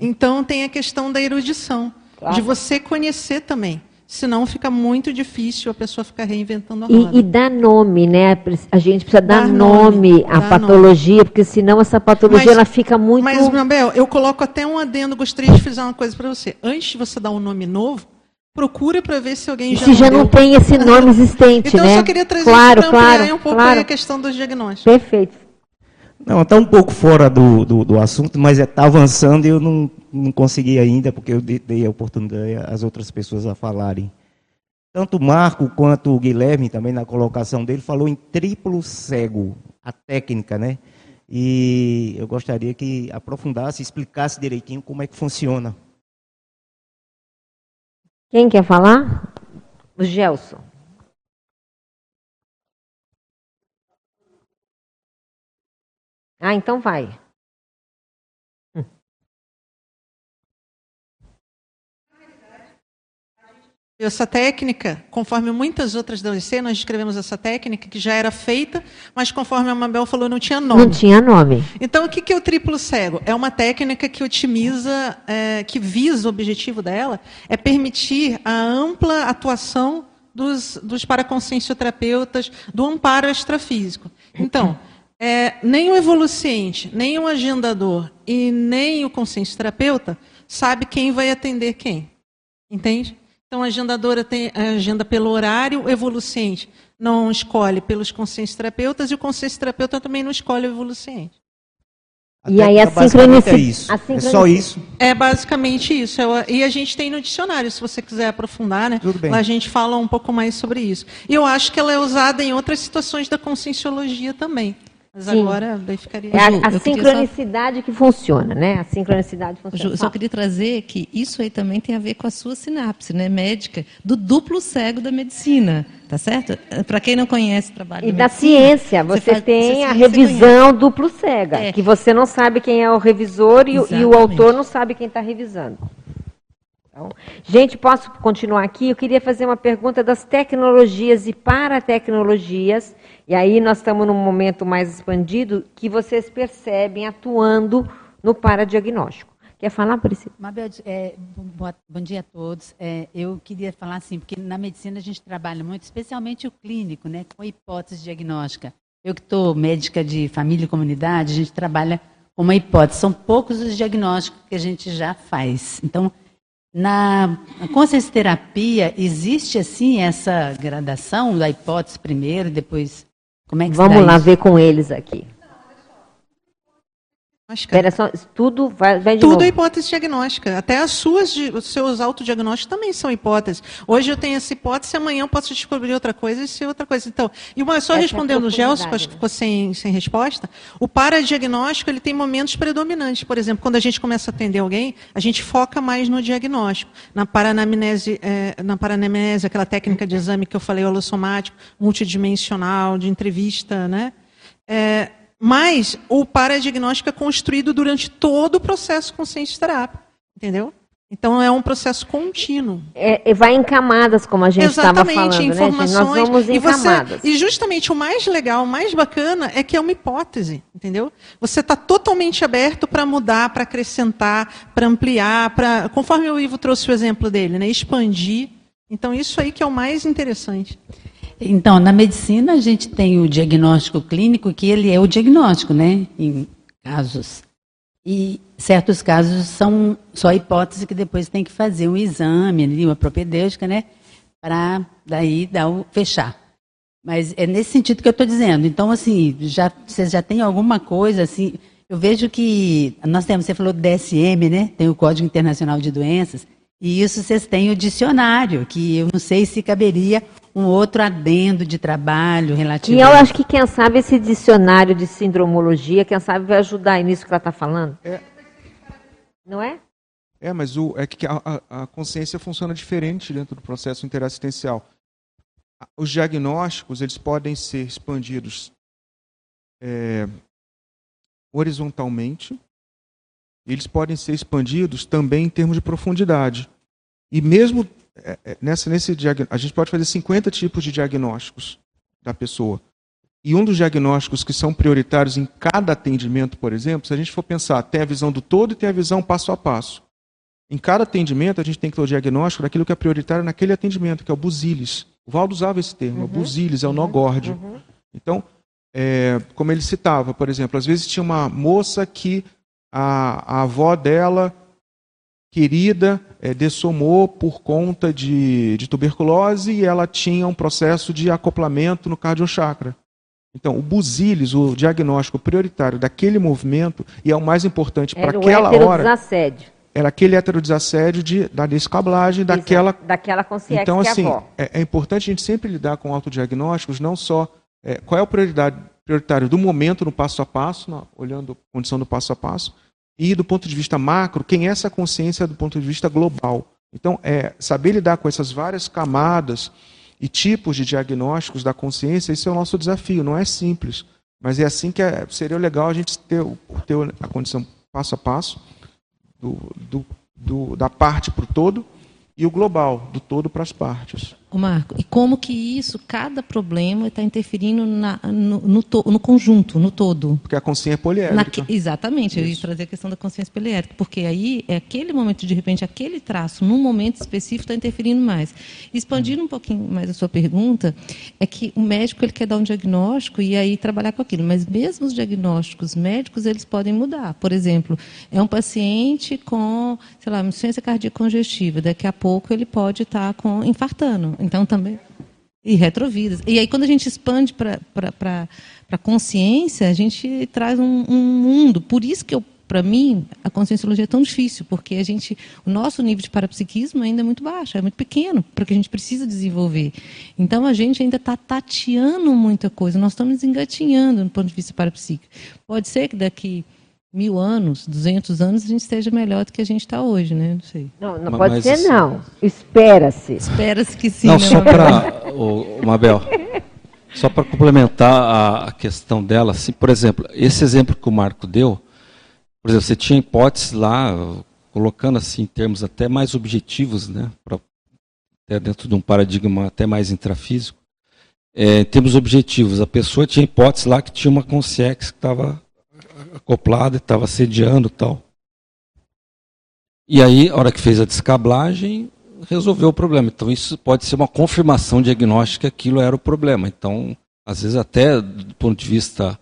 Então tem a questão da erudição, claro. de você conhecer também. Senão fica muito difícil a pessoa ficar reinventando a roda. E, e dar nome, né? A gente precisa dar, dar nome à patologia, nome. porque senão essa patologia mas, ela fica muito. Mas, Mabel, eu coloco até um adendo, gostaria de fazer uma coisa para você. Antes de você dar um nome novo, procura para ver se alguém já. Se já não tem esse nome existente, então, né? Então eu só queria trazer claro, isso para ampliar claro, um pouco claro. a questão dos diagnósticos. Perfeito. Não, está um pouco fora do, do, do assunto, mas está é, avançando e eu não, não consegui ainda, porque eu dei a oportunidade às outras pessoas a falarem. Tanto o Marco quanto o Guilherme, também na colocação dele, falou em triplo cego, a técnica, né? E eu gostaria que aprofundasse, explicasse direitinho como é que funciona. Quem quer falar? O Gelson. Ah, então vai. Essa técnica, conforme muitas outras da nós escrevemos essa técnica que já era feita, mas conforme a Mabel falou, não tinha nome. Não tinha nome. Então, o que é o triplo cego? É uma técnica que otimiza, é, que visa o objetivo dela, é permitir a ampla atuação dos, dos paraconsciencioterapeutas, do amparo extrafísico. Então, é, nem o evoluciente, nem o agendador e nem o consciente terapeuta sabe quem vai atender quem. Entende? Então, a agendadora tem, a agenda pelo horário, o evoluciente não escolhe pelos conscientes terapeutas e o consciente terapeuta também não escolhe o evoluciente. e aí a sincronicidade. É, isso. é só isso? É basicamente isso. É e a gente tem no dicionário, se você quiser aprofundar, né? Tudo bem. Lá a gente fala um pouco mais sobre isso. E eu acho que ela é usada em outras situações da conscienciologia também. Mas Sim. agora daí ficaria. É a, a sincronicidade só... que funciona, né? A sincronicidade funciona. Ju, eu só queria trazer que isso aí também tem a ver com a sua sinapse, né, médica, do duplo cego da medicina. tá certo? Para quem não conhece o trabalho E da ciência, você, você tem você a revisão duplo cega, é. que você não sabe quem é o revisor e, e o autor não sabe quem está revisando. Então, gente, posso continuar aqui? Eu queria fazer uma pergunta das tecnologias e para tecnologias, e aí nós estamos num momento mais expandido que vocês percebem atuando no paradiagnóstico. Quer falar, Priscila? Mabel, é, bom, bom, dia a todos. É, eu queria falar assim, porque na medicina a gente trabalha muito, especialmente o clínico, né, com hipótese diagnóstica. Eu que estou médica de família e comunidade, a gente trabalha com uma hipótese. São poucos os diagnósticos que a gente já faz. Então, na consciência terapia, existe assim essa gradação da hipótese primeiro, depois como é que Vamos lá isso? ver com eles aqui. Só, tudo vai, vai Tudo novo. é hipótese diagnóstica. Até as suas, os seus autodiagnósticos também são hipóteses. Hoje eu tenho essa hipótese, amanhã eu posso descobrir outra coisa e ser outra coisa. Então, e uma, só essa respondendo é o Gelson, que acho que ficou sem, sem resposta, o paradiagnóstico ele tem momentos predominantes. Por exemplo, quando a gente começa a atender alguém, a gente foca mais no diagnóstico. Na paranamnese, é, na paranamnese aquela técnica de exame que eu falei, holossomático, multidimensional, de entrevista, né? É, mas o paradiagnóstico é construído durante todo o processo consciente terapia, entendeu? Então é um processo contínuo. É, é vai em camadas, como a gente estava falando, né, informações, né, Nós vamos em e você, camadas. E justamente o mais legal, o mais bacana é que é uma hipótese, entendeu? Você está totalmente aberto para mudar, para acrescentar, para ampliar, para, conforme o Ivo trouxe o exemplo dele, né, expandir. Então isso aí que é o mais interessante. Então, na medicina, a gente tem o diagnóstico clínico, que ele é o diagnóstico, né? Em casos. E certos casos são só hipótese que depois tem que fazer um exame, uma propedêutica, né? Para daí dar o fechar. Mas é nesse sentido que eu estou dizendo. Então, assim, já, vocês já têm alguma coisa, assim. Eu vejo que nós temos, você falou do DSM, né? Tem o Código Internacional de Doenças. E isso vocês têm o dicionário, que eu não sei se caberia um outro adendo de trabalho relativo. E eu acho que, quem sabe, esse dicionário de sindromologia, quem sabe, vai ajudar nisso que ela está falando. É. Não é? É, mas o, é que a, a, consciência funciona diferente dentro do processo interassistencial. Os diagnósticos eles podem ser expandidos é, horizontalmente, eles podem ser expandidos também em termos de profundidade. E mesmo nessa, nesse a gente pode fazer 50 tipos de diagnósticos da pessoa. E um dos diagnósticos que são prioritários em cada atendimento, por exemplo, se a gente for pensar, tem a visão do todo e tem a visão passo a passo. Em cada atendimento, a gente tem que ter o diagnóstico daquilo que é prioritário naquele atendimento, que é o busilis. O Valdo usava esse termo, uhum. busilis, é o nó górdio. Uhum. Então, é, como ele citava, por exemplo, às vezes tinha uma moça que a, a avó dela querida é, dessomou por conta de, de tuberculose e ela tinha um processo de acoplamento no cardiochakra. Então, o busilis, o diagnóstico prioritário daquele movimento, e é o mais importante para aquela hora. Era aquele heterodesassédio de, da descablagem daquela. Daquela consciência. Então, é assim, é, é, importante a gente sempre lidar com autodiagnósticos, não só. É, qual é o prioridade, prioritário do momento no passo a passo, na, olhando a condição do passo a passo, e do ponto de vista macro, quem é essa consciência do ponto de vista global. Então, é saber lidar com essas várias camadas e tipos de diagnósticos da consciência, isso é o nosso desafio, não é simples. Mas é assim que é, seria legal a gente ter, ter a condição passo a passo, do, do, do da parte para o todo, e o global, do todo para as partes. O Marco, e como que isso, cada problema está interferindo na, no, no, to, no, conjunto, no todo? Porque a consciência é poliédrica. Na, exatamente, isso. eu ia trazer a questão da consciência poliédrica, porque aí é aquele momento, de repente, aquele traço, num momento específico, está interferindo mais. Expandindo um pouquinho mais a sua pergunta, é que o médico ele quer dar um diagnóstico e aí trabalhar com aquilo, mas mesmo os diagnósticos médicos, eles podem mudar. Por exemplo, é um paciente com, sei lá, insuficiência cardíaca congestiva, daqui a pouco ele pode estar tá com infartando então também. E retrovidas. E aí, quando a gente expande para a consciência, a gente traz um, um mundo. Por isso que eu para mim, a conscienciologia é tão difícil, porque a gente, o nosso nível de parapsiquismo ainda é muito baixo, é muito pequeno, para que a gente precisa desenvolver. Então, a gente ainda está tateando muita coisa, nós estamos engatinhando no ponto de vista parapsíquico. Pode ser que daqui mil anos, duzentos anos, a gente esteja melhor do que a gente está hoje, né? Não sei. Não, não pode ser, não. Espera-se. Espera-se que sim. Não, né? só para Mabel, só para complementar a, a, questão dela, assim, por exemplo, esse exemplo que o Marco deu, por exemplo, você tinha hipóteses lá, colocando assim em termos até mais objetivos, né, pra, até dentro de um paradigma até mais intrafísico, é, em termos objetivos, a pessoa tinha hipótese lá que tinha uma consciência que estava acoplada, estava sediando tal. E aí, a hora que fez a descablagem, resolveu o problema. Então, isso pode ser uma confirmação diagnóstica que aquilo era o problema. Então, às vezes, até do ponto de vista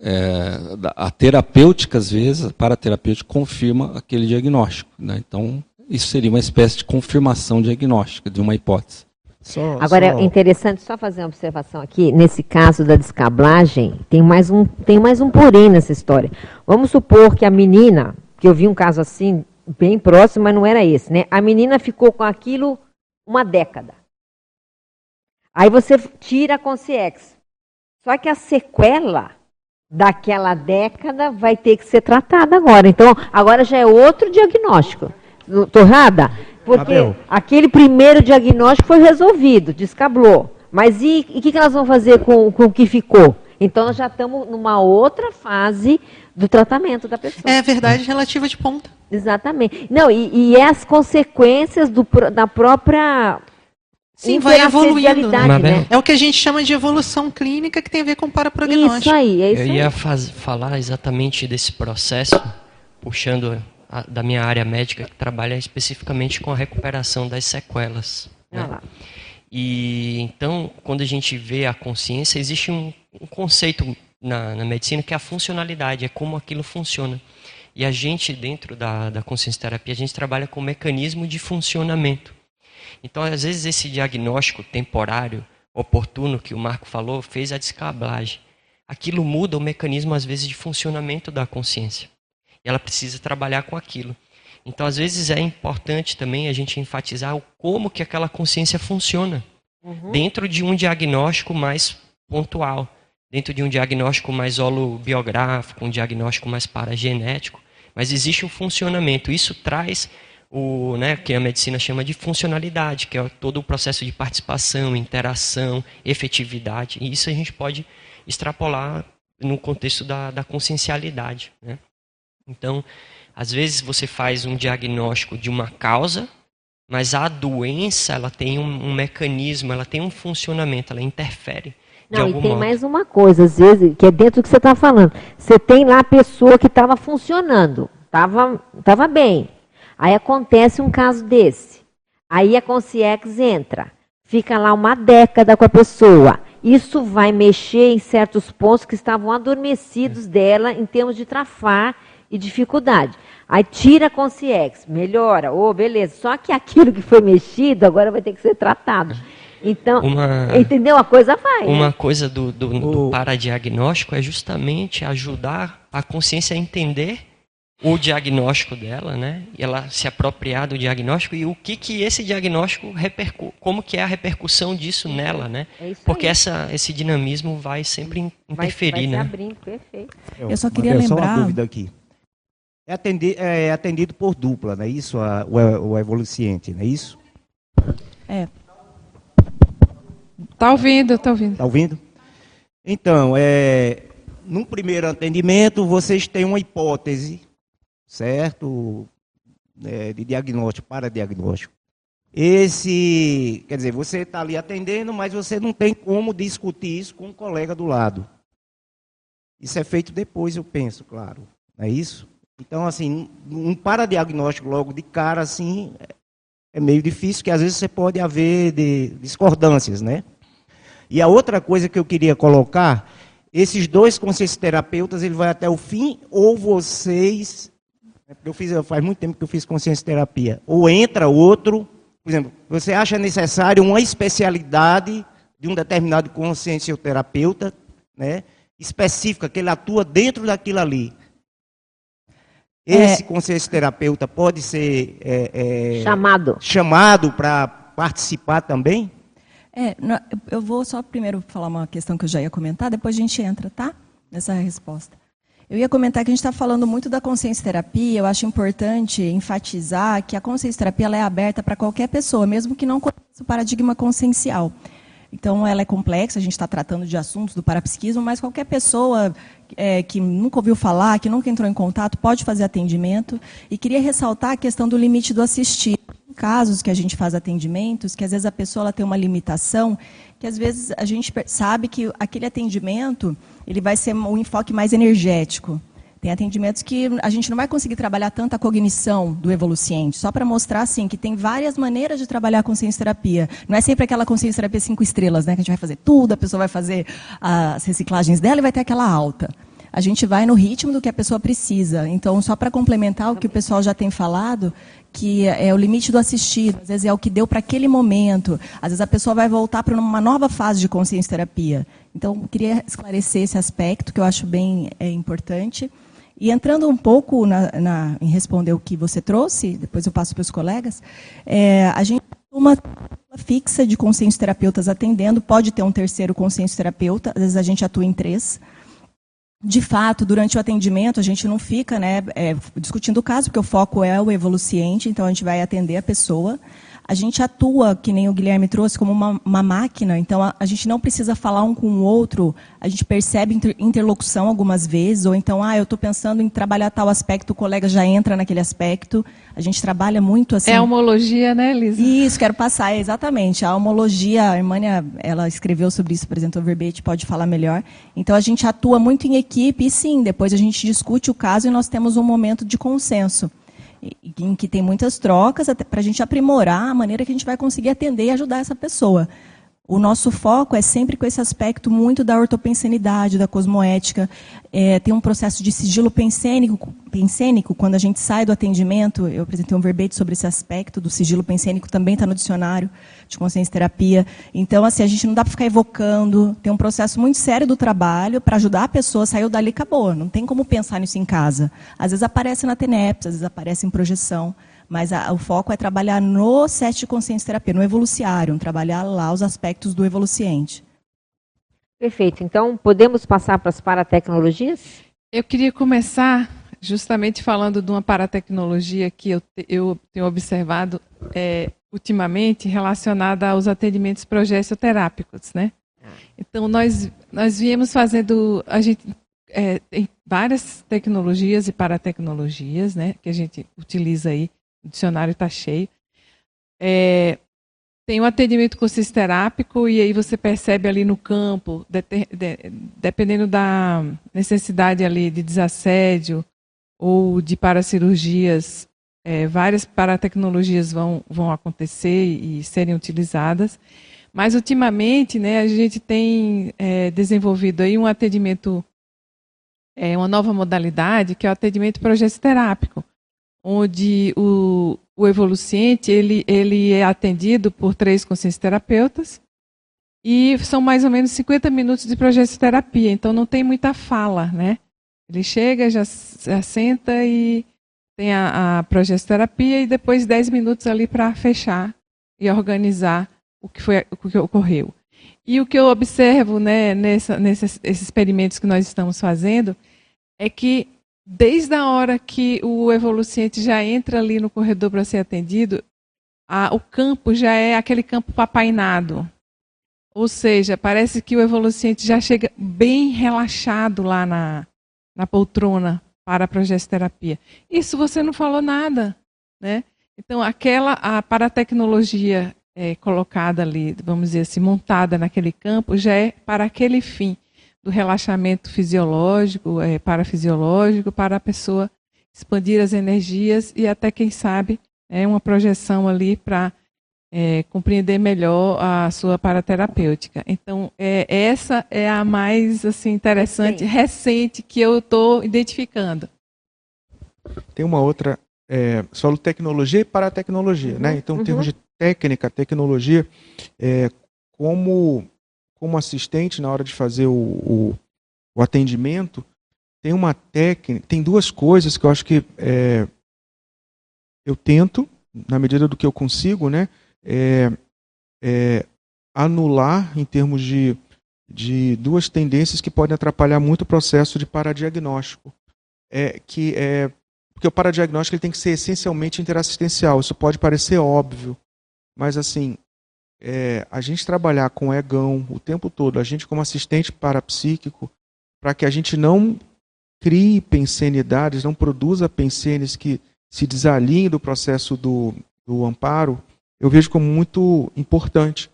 é, a terapêutica, às vezes, a paraterapêutica confirma aquele diagnóstico. Né? Então, isso seria uma espécie de confirmação diagnóstica de uma hipótese. Só, Agora só... é interessante só fazer uma observação aqui. Nesse caso da descablagem, tem mais um, tem mais um porém nessa história. Vamos supor que a menina, que eu vi um caso assim, bem próximo, mas não era esse, né? A menina ficou com aquilo uma década. Aí você tira a consciência. Só que a sequela daquela década vai ter que ser tratada agora. Então, agora já é outro diagnóstico. Estou errada? Porque Abel. aquele primeiro diagnóstico foi resolvido, descablou. Mas e o que, que elas vão fazer com, com o que ficou? Então, nós já estamos numa outra fase do tratamento da pessoa. É verdade relativa de ponta. Exatamente. Não, e, e é as consequências do, da própria Sim, vai evoluindo. Né? É o que a gente chama de evolução clínica que tem a ver com paraprognóstico. Isso aí, é isso Eu ia faz, falar exatamente desse processo, puxando a, da minha área médica, que trabalha especificamente com a recuperação das sequelas. Né? Ah e então, quando a gente vê a consciência, existe um, um conceito na, na, medicina que é a funcionalidade, é como aquilo funciona. E a gente, dentro da, da consciência terapia, a gente trabalha com mecanismo de funcionamento. Então, às vezes, esse diagnóstico temporário, oportuno, que o Marco falou, fez a descablagem. Aquilo muda o mecanismo, às vezes, de funcionamento da consciência. Ela precisa trabalhar com aquilo. Então, às vezes, é importante também a gente enfatizar o como que aquela consciência funciona. Uhum. Dentro de um diagnóstico mais pontual. Dentro de um diagnóstico mais holobiográfico, um diagnóstico mais paragenético. Mas existe um funcionamento. Isso traz o né, que a medicina chama de funcionalidade, que é todo o processo de participação, interação, efetividade. E isso a gente pode extrapolar no contexto da, da consciencialidade. Né? Então, às vezes você faz um diagnóstico de uma causa, mas a doença ela tem um, um mecanismo, ela tem um funcionamento, ela interfere. Não, e tem modo. mais uma coisa, às vezes, que é dentro do que você está falando. Você tem lá a pessoa que estava funcionando, estava tava bem. Aí acontece um caso desse. Aí a consciex entra, fica lá uma década com a pessoa. Isso vai mexer em certos pontos que estavam adormecidos dela em termos de trafar e dificuldade. Aí tira a consciência, melhora, ô, oh, beleza. Só que aquilo que foi mexido agora vai ter que ser tratado. Então, uma, entendeu? A coisa vai. Uma né? coisa do, do, do paradiagnóstico é justamente ajudar a consciência a entender o diagnóstico dela, né? E ela se apropriar do diagnóstico e o que que esse diagnóstico repercu como que é a repercussão disso nela, né? É Porque essa, esse dinamismo vai sempre interferir, vai, vai né? Abrindo, perfeito. Eu só queria lembrar. Só uma dúvida aqui. É atendido, é atendido por dupla, não é isso? A, o, o evoluciente, não é isso? É. Está ouvindo, está ouvindo. Está ouvindo? Então, é, num primeiro atendimento, vocês têm uma hipótese, certo? É, de diagnóstico, para diagnóstico. Esse, quer dizer, você está ali atendendo, mas você não tem como discutir isso com o um colega do lado. Isso é feito depois, eu penso, claro. Não é isso? Então, assim, um paradiagnóstico logo de cara, assim, é meio difícil, que às vezes você pode haver discordâncias, né? E a outra coisa que eu queria colocar, esses dois terapeutas, ele vai até o fim, ou vocês, eu fiz, faz muito tempo que eu fiz consciência terapia, ou entra outro, por exemplo, você acha necessário uma especialidade de um determinado consciencioterapeuta, né, específica, que ele atua dentro daquilo ali. Esse é, consciência terapeuta pode ser é, é, chamado chamado para participar também? É, eu vou só primeiro falar uma questão que eu já ia comentar, depois a gente entra, tá? Nessa resposta. Eu ia comentar que a gente está falando muito da consciência terapia. Eu acho importante enfatizar que a consciência terapia é aberta para qualquer pessoa, mesmo que não conheça o paradigma consciencial. Então, ela é complexa, a gente está tratando de assuntos do parapsiquismo, mas qualquer pessoa é, que nunca ouviu falar, que nunca entrou em contato, pode fazer atendimento. E queria ressaltar a questão do limite do assistir. Em casos que a gente faz atendimentos, que às vezes a pessoa tem uma limitação, que às vezes a gente sabe que aquele atendimento ele vai ser um enfoque mais energético. Tem atendimentos que a gente não vai conseguir trabalhar tanto a cognição do evoluciente, só para mostrar assim que tem várias maneiras de trabalhar a consciência terapia. Não é sempre aquela consciência terapia cinco estrelas, né, que a gente vai fazer tudo, a pessoa vai fazer as reciclagens dela e vai ter aquela alta. A gente vai no ritmo do que a pessoa precisa. Então, só para complementar o que o pessoal já tem falado, que é o limite do assistido, às vezes é o que deu para aquele momento. Às vezes a pessoa vai voltar para uma nova fase de consciência terapia. Então, queria esclarecer esse aspecto que eu acho bem é, importante. E entrando um pouco na, na, em responder o que você trouxe, depois eu passo para os colegas, é, a gente uma fixa de consciência terapeutas atendendo, pode ter um terceiro consciência terapeuta, às vezes a gente atua em três. De fato, durante o atendimento, a gente não fica né, é, discutindo o caso, porque o foco é o evoluciente, então a gente vai atender a pessoa a gente atua, que nem o Guilherme trouxe, como uma, uma máquina, então a, a, gente não precisa falar um com o outro, a gente percebe inter, interlocução algumas vezes, ou então, ah, eu estou pensando em trabalhar tal aspecto, o colega já entra naquele aspecto, a gente trabalha muito assim. É a homologia, né, Lisa? Isso, quero passar, exatamente. A homologia, a Irmânia, ela escreveu sobre isso, apresentou o verbete, pode falar melhor. Então, a gente atua muito em equipe, e sim, depois a gente discute o caso e nós temos um momento de consenso em que tem muitas trocas, para a gente aprimorar a maneira que a gente vai conseguir atender e ajudar essa pessoa. O nosso foco é sempre com esse aspecto muito da ortopensenidade, da cosmoética. É, tem um processo de sigilo pensênico, pensênico, quando a gente sai do atendimento, eu apresentei um verbete sobre esse aspecto do sigilo pensênico, também está no dicionário de consciência terapia. Então, assim, a gente não dá para ficar evocando, tem um processo muito sério do trabalho para ajudar a pessoa, saiu dali acabou. Não tem como pensar nisso em casa. Às vezes aparece na TENEPS, às vezes aparece em projeção. Mas a, o foco é trabalhar no set de consciência terapia, no evoluciário, trabalhar lá os aspectos do evoluciente. Perfeito. Então, podemos passar para as paratecnologias? Eu queria começar justamente falando de uma paratecnologia que eu, eu tenho observado é, ultimamente relacionada aos atendimentos progessoterápicos, né? Então, nós, nós viemos fazendo, a gente é, tem várias tecnologias e paratecnologias, né, que a gente utiliza aí o dicionário está cheio. É, tem um atendimento conscisterápico e aí você percebe ali no campo, de, de, dependendo da necessidade ali de desassédio ou de paracirurgias, é, várias paratecnologias vão, vão acontecer e serem utilizadas. Mas ultimamente, né, a gente tem é, desenvolvido aí um atendimento, é, uma nova modalidade que é o atendimento progesterápico onde o, o evoluciente ele, ele é atendido por três consciencioterapeutas e são mais ou menos 50 minutos de progesterapia, então não tem muita fala, né? Ele chega, já, já senta e tem a, a e depois 10 minutos ali para fechar e organizar o que, foi, o que ocorreu. E o que eu observo né, nessa, nesses experimentos que nós estamos fazendo é que desde a hora que o evoluciente já entra ali no corredor para ser atendido, a, o campo já é aquele campo papainado. Ou seja, parece que o evoluciente já chega bem relaxado lá na, na poltrona para a progesterapia. Isso você não falou nada, né? Então, aquela a paratecnologia é, colocada ali, vamos dizer assim, montada naquele campo, já é para aquele fim do relaxamento fisiológico, é, parafisiológico, para a pessoa expandir as energias e até, quem sabe, é uma projeção ali para é, compreender melhor a sua paraterapêutica. Então, é, essa é a mais assim interessante, recente, que eu estou identificando. Tem uma outra, é, solo tecnologia e paratecnologia. Uhum, né? Então, em uhum. termos de técnica, tecnologia, é, como como assistente na hora de fazer o, o, o atendimento, tem uma técnica, tem duas coisas que eu acho que é, eu tento, na medida do que eu consigo, né, é, é, anular em termos de, de duas tendências que podem atrapalhar muito o processo de paradiagnóstico. É, que é, porque o paradiagnóstico ele tem que ser essencialmente interassistencial. Isso pode parecer óbvio, mas assim, é, a gente trabalhar com egão o tempo todo, a gente como assistente parapsíquico, para que a gente não crie pensenidades, não produza pensenes que se desalinhem do processo do, do amparo, eu vejo como muito importante.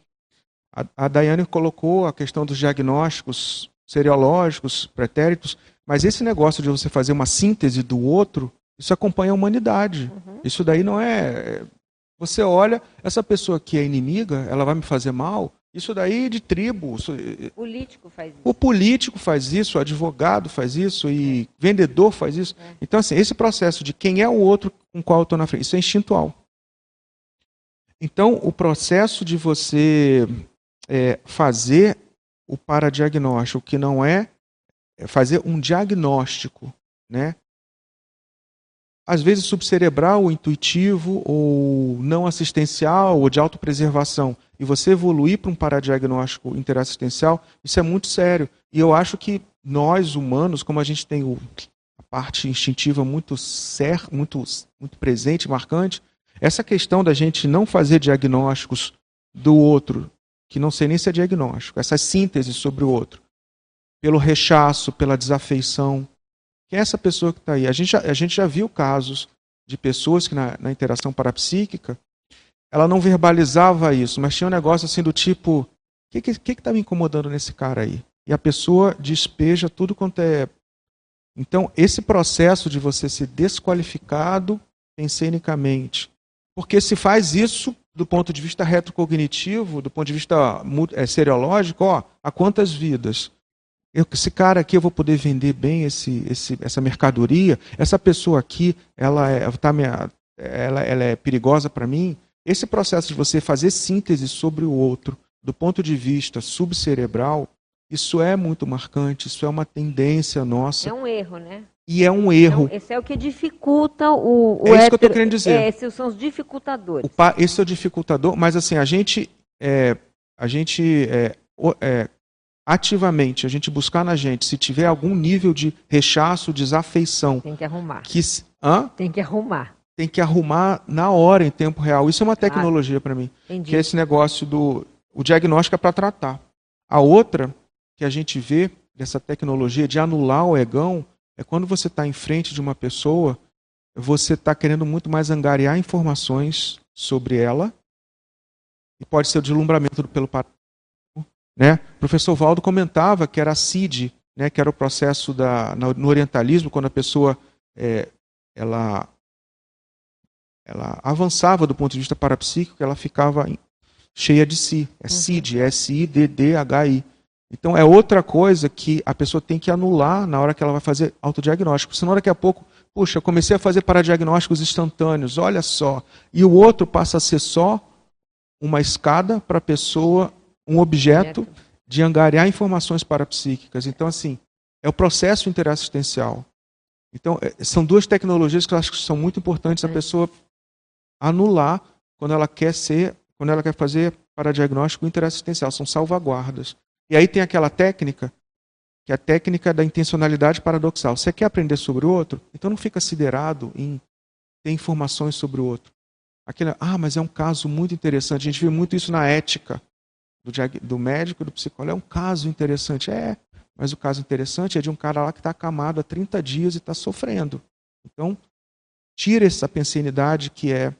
A, a Daiane colocou a questão dos diagnósticos seriológicos, pretéritos, mas esse negócio de você fazer uma síntese do outro, isso acompanha a humanidade. Uhum. Isso daí não é. Você olha, essa pessoa que é inimiga, ela vai me fazer mal. Isso daí de tribo. O político faz isso. O político faz isso, o advogado faz isso, e é. vendedor faz isso. É. Então, assim, esse processo de quem é o outro com qual eu estou na frente, isso é instintual. Então, o processo de você é, fazer o paradiagnóstico, que não é, é fazer um diagnóstico, né? Às vezes subcerebral, ou intuitivo, ou não assistencial, ou de autopreservação, e você evoluir para um paradiagnóstico interassistencial, isso é muito sério. E eu acho que nós, humanos, como a gente tem o, a parte instintiva muito, ser, muito, muito presente, marcante, essa questão da gente não fazer diagnósticos do outro, que não sei nem se é diagnóstico, essa síntese sobre o outro, pelo rechaço, pela desafeição. Quem é essa pessoa que está aí? A gente, já, a gente já viu casos de pessoas que na, na interação parapsíquica, ela não verbalizava isso, mas tinha um negócio assim do tipo: o que está que, que tá me incomodando nesse cara aí? E a pessoa despeja tudo quanto é. Então, esse processo de você ser desqualificado pensenicamente, porque se faz isso do ponto de vista retrocognitivo, do ponto de vista é, seriológico, ó, a quantas vidas? Esse cara aqui eu vou poder vender bem esse, esse, essa mercadoria. Essa pessoa aqui, ela é, tá minha, ela, ela é perigosa para mim. Esse processo de você fazer síntese sobre o outro, do ponto de vista subcerebral, isso é muito marcante. Isso é uma tendência nossa. É um erro, né? e é um erro. Então, esse é o que dificulta o, o É isso que eu estou querendo dizer. É, esses são os dificultadores. Pa, esse é o dificultador, mas assim, a gente, é, a gente é, é, ativamente, a gente buscar na gente, se tiver algum nível de rechaço, desafeição. Tem que arrumar. Que, hã? Tem que arrumar. Tem que arrumar na hora, em tempo real. Isso é uma tecnologia para mim. Entendi. Que é esse negócio do. O diagnóstico é para tratar. A outra que a gente vê dessa tecnologia de anular o egão é quando você está em frente de uma pessoa, você está querendo muito mais angariar informações sobre ela, e pode ser o deslumbramento pelo né? O professor Valdo comentava que era a CID, né, que era o processo da, no orientalismo, quando a pessoa é, ela, ela avançava do ponto de vista parapsíquico, ela ficava cheia de si. É CID, uhum. S-I-D-D-H-I. Então é outra coisa que a pessoa tem que anular na hora que ela vai fazer autodiagnóstico. Senão daqui a pouco, puxa, eu comecei a fazer paradiagnósticos instantâneos, olha só. E o outro passa a ser só uma escada para a pessoa, um objeto de angariar informações parapsíquicas. Então, assim, é o processo interassistencial. Então, é, são duas tecnologias que eu acho que são muito importantes a é. pessoa anular quando ela quer ser, quando ela quer fazer paradiagnóstico interassistencial. São salvaguardas. E aí tem aquela técnica, que é a técnica da intencionalidade paradoxal. Você quer aprender sobre o outro? Então não fica siderado em ter informações sobre o outro. Aquele, ah, mas é um caso muito interessante. A gente vê muito isso na ética do, do médico e do psicólogo. É um caso interessante. É, mas o caso interessante é de um cara lá que está acamado há 30 dias e está sofrendo. Então, tira essa pensenidade que é,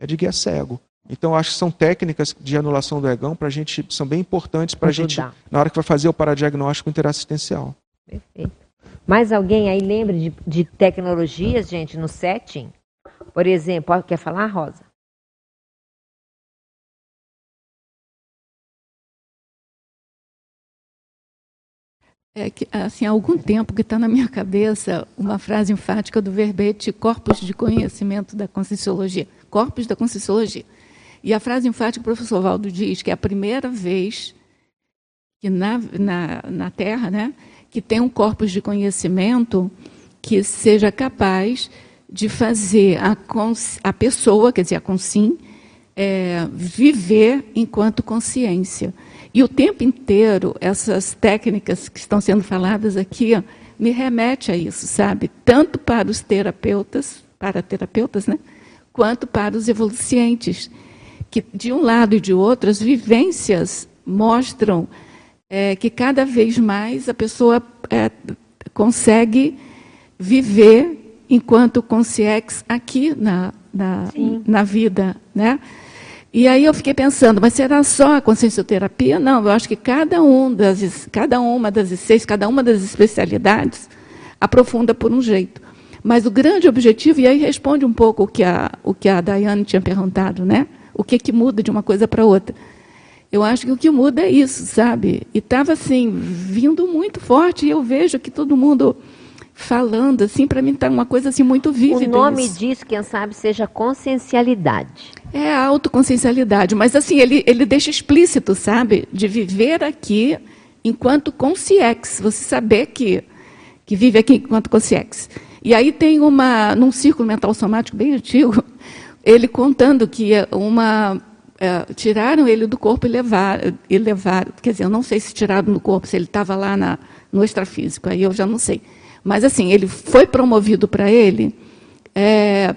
é de guia cego. Então, acho que são técnicas de anulação do egão para a gente, são bem importantes para a gente, na hora que vai fazer o paradiagnóstico interassistencial. Perfeito. Mais alguém aí lembra de, de tecnologias, gente, no setting? Por exemplo, quer falar, Rosa? É que, assim, há algum tempo que está na minha cabeça uma frase enfática do verbete corpus de conhecimento da Conscienciologia. Corpus da Conscienciologia e a frase enfática que o professor Valdo diz que é a primeira vez que na, na, na Terra né, que tem um corpus de conhecimento que seja capaz de fazer a, a pessoa, quer dizer, a consim, é, viver enquanto consciência. E o tempo inteiro, essas técnicas que estão sendo faladas aqui, ó, me remete a isso, sabe? Tanto para os terapeutas, para terapeutas, né? Quanto para os evolucientes que de um lado e de outro as vivências mostram é, que cada vez mais a pessoa é, consegue viver enquanto consciex aqui na, na, na vida, né? E aí eu fiquei pensando, mas será só a consciencioterapia? Não, eu acho que cada, um das, cada uma das seis, cada uma das especialidades aprofunda por um jeito. Mas o grande objetivo, e aí responde um pouco o que a, o que a tinha perguntado, né? O que, que muda de uma coisa para outra? Eu acho que o que muda é isso, sabe? E estava assim, vindo muito forte, e eu vejo que todo mundo falando, assim, para mim está uma coisa assim muito vívida. O nome isso. disso, quem sabe, seja consciencialidade. É a autoconsciencialidade, mas assim, ele, ele deixa explícito, sabe? De viver aqui enquanto consciex, você saber que, que vive aqui enquanto consciex. E aí tem uma, num círculo mental somático bem antigo, [LAUGHS] ele contando que uma é, tiraram ele do corpo e levaram, e levaram, quer dizer, eu não sei se tiraram do corpo, se ele estava lá na, no extrafísico, aí eu já não sei. Mas, assim, ele foi promovido para ele é,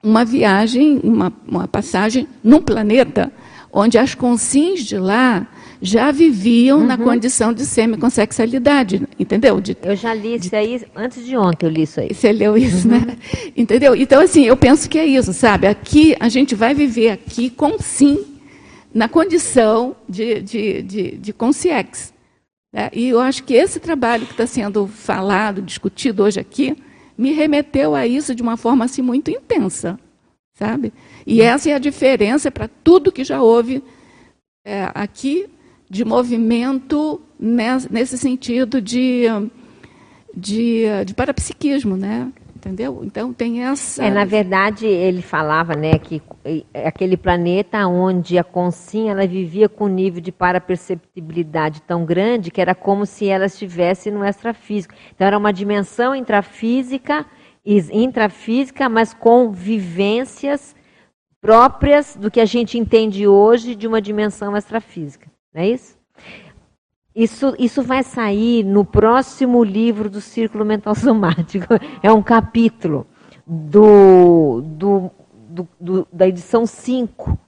uma viagem, uma, uma passagem num planeta onde as consciências de lá já viviam uhum. na condição de semiconsexualidade, entendeu? De, eu já li isso de, aí, antes de ontem eu li isso aí. Você leu isso, uhum. né? [LAUGHS] Entendeu? Então, assim, eu penso que é isso, sabe? Aqui, a gente vai viver aqui com sim, na condição de, de, de, de consciex. Né? E eu acho que esse trabalho que está sendo falado, discutido hoje aqui, me remeteu a isso de uma forma assim muito intensa, sabe? E essa é a diferença para tudo que já houve é, aqui de movimento nesse sentido de, de, de parapsiquismo, né? Entendeu? Então tem essa. É, na verdade, ele falava, né, que é aquele planeta onde a consciência ela vivia com um nível de paraperceptibilidade tão grande que era como se ela estivesse no extrafísico. Então era uma dimensão intrafísica, intrafísica, mas com vivências próprias do que a gente entende hoje de uma dimensão extrafísica. Não é isso? Isso, isso vai sair no próximo livro do Círculo Mental Somático. [LAUGHS] É um capítulo do, do, do, do da edição 5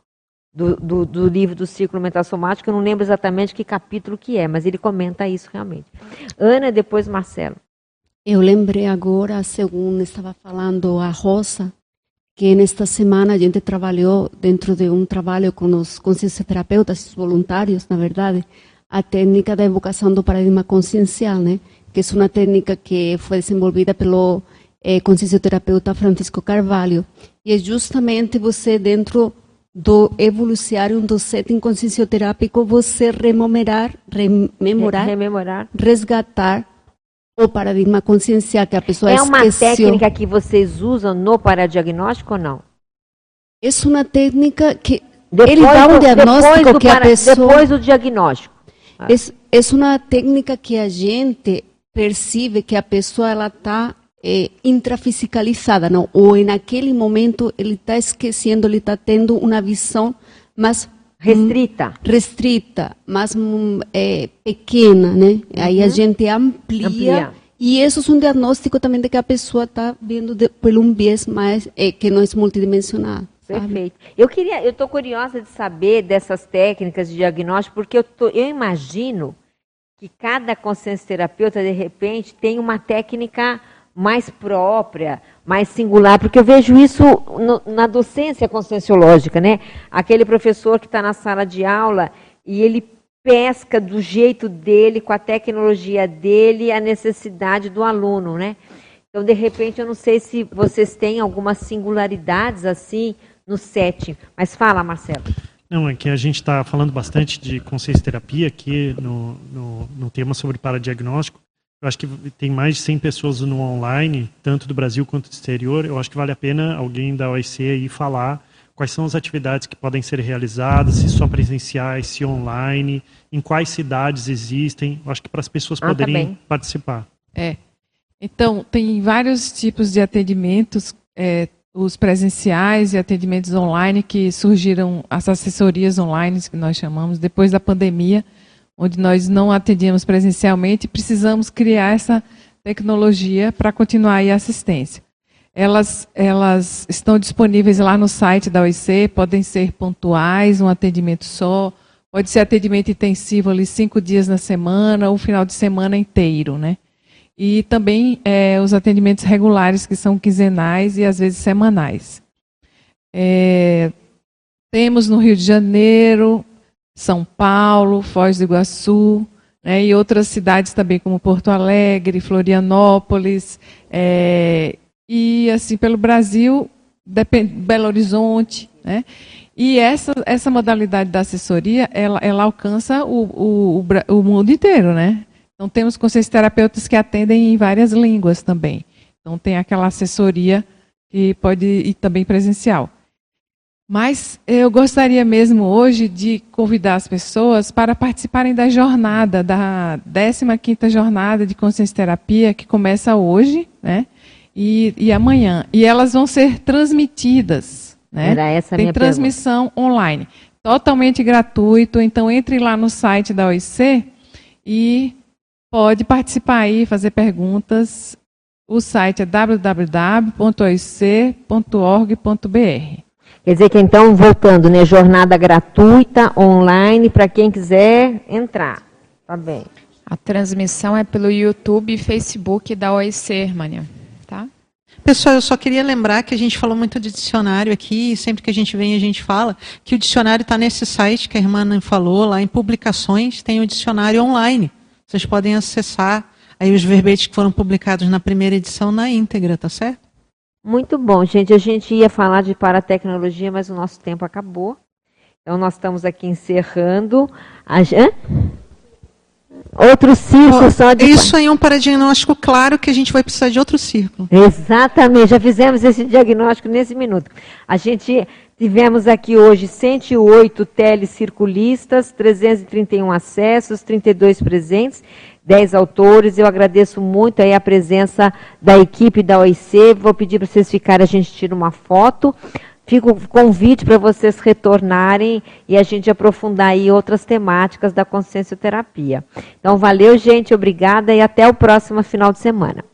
do, do, do, livro do Círculo Mental Somático. Eu não lembro exatamente que capítulo que é, mas ele comenta isso realmente. Ana, depois Marcelo. Eu lembrei agora, segundo estava falando a Rosa, que nesta semana a gente trabalhou dentro de um trabalho com os consciencioterapeutas voluntários, na verdade, a técnica da evocação do paradigma consciencial, né? que é uma técnica que foi desenvolvida pelo é, consciencioterapeuta Francisco Carvalho. E é justamente você, dentro do evolucionário do setting consciencioterápico, você rememorar, rememorar, rememorar, resgatar o paradigma consciencial que a pessoa é esqueceu. É uma técnica que vocês usam no paradiagnóstico ou não? É uma técnica que depois ele dá um diagnóstico que para, a pessoa... Depois do diagnóstico. Ah. É, é uma técnica que a gente percebe que a pessoa ela está é, intrafisicalizada, não? ou naquele momento ele está esquecendo, ele está tendo uma visão mais restrita, restrita, mais é, pequena, né? Uhum. Aí a gente amplia, amplia, e isso é um diagnóstico também de que a pessoa está vendo de, por um viés mais é, que não é multidimensional. Perfeito. Eu queria, eu estou curiosa de saber dessas técnicas de diagnóstico, porque eu, tô, eu imagino que cada consciência terapeuta, de repente, tem uma técnica mais própria, mais singular, porque eu vejo isso no, na docência conscienciológica, né? Aquele professor que está na sala de aula e ele pesca do jeito dele, com a tecnologia dele, a necessidade do aluno, né? Então, de repente, eu não sei se vocês têm algumas singularidades assim no setting. Mas fala, Marcelo. Não, é que a gente está falando bastante de consciência terapia aqui no, no, no tema sobre paradiagnóstico. Eu acho que tem mais de 100 pessoas no online, tanto do Brasil quanto do exterior. Eu acho que vale a pena alguém da OIC aí falar quais são as atividades que podem ser realizadas, se só presenciais, se online, em quais cidades existem. Eu acho que para as pessoas ah, tá poderem tá participar. É. Então, tem vários tipos de atendimentos, é, os presenciais e atendimentos online que surgiram, as assessorias online que nós chamamos, depois da pandemia, onde nós não atendíamos presencialmente, precisamos criar essa tecnologia para continuar a assistência. elas, elas estão disponíveis lá no site da OIC, podem ser pontuais, um atendimento só, pode ser atendimento intensivo ali cinco dias na semana, ou final de semana inteiro, né? E também é, os atendimentos regulares, que são quinzenais e às vezes semanais. É, temos no Rio de Janeiro, São Paulo, Foz do Iguaçu, né, e outras cidades também, como Porto Alegre, Florianópolis, é, e assim pelo Brasil, Belo Horizonte, né? E essa, essa modalidade da assessoria, ela, ela alcança o, o, o, o mundo inteiro, né? Então temos consciência terapeutas que atendem em várias línguas também. Então tem aquela assessoria que pode ir também presencial. Mas eu gostaria mesmo hoje de convidar as pessoas para participarem da jornada, da 15ª Jornada de Consciência Terapia, que começa hoje, né? E, e amanhã. E elas vão ser transmitidas, né? Era essa Tem transmissão online. Totalmente gratuito, então entre lá no site da OIC e pode participar aí, fazer perguntas. O site é www.oic.org.br. Quer dizer que então, voltando, né, jornada gratuita, online, para quem quiser entrar. Tá bem. A transmissão é pelo YouTube e Facebook da OIC, Hermânia. Tá? Pessoal, eu só queria lembrar que a gente falou muito de dicionário aqui, e sempre que a gente vem a gente fala que o dicionário está nesse site que a irmã falou, lá em publicações, tem o dicionário online. Vocês podem acessar aí os verbetes que foram publicados na primeira edição na íntegra, tá certo? Muito bom, gente. A gente ia falar de paratecnologia, mas o nosso tempo acabou. Então, nós estamos aqui encerrando. A... Hã? Outro círculo só de. Isso aí é um paradiagnóstico claro que a gente vai precisar de outro círculo. Exatamente, já fizemos esse diagnóstico nesse minuto. A gente tivemos aqui hoje 108 telecirculistas, 331 acessos, 32 presentes, 10 autores. Eu agradeço muito aí a presença da equipe da OIC. Vou pedir para vocês ficarem, a gente tira uma foto. Fica o convite para vocês retornarem e a gente aprofundar aí outras temáticas da consciencioterapia. Então, valeu, gente, obrigada e até o próximo final de semana.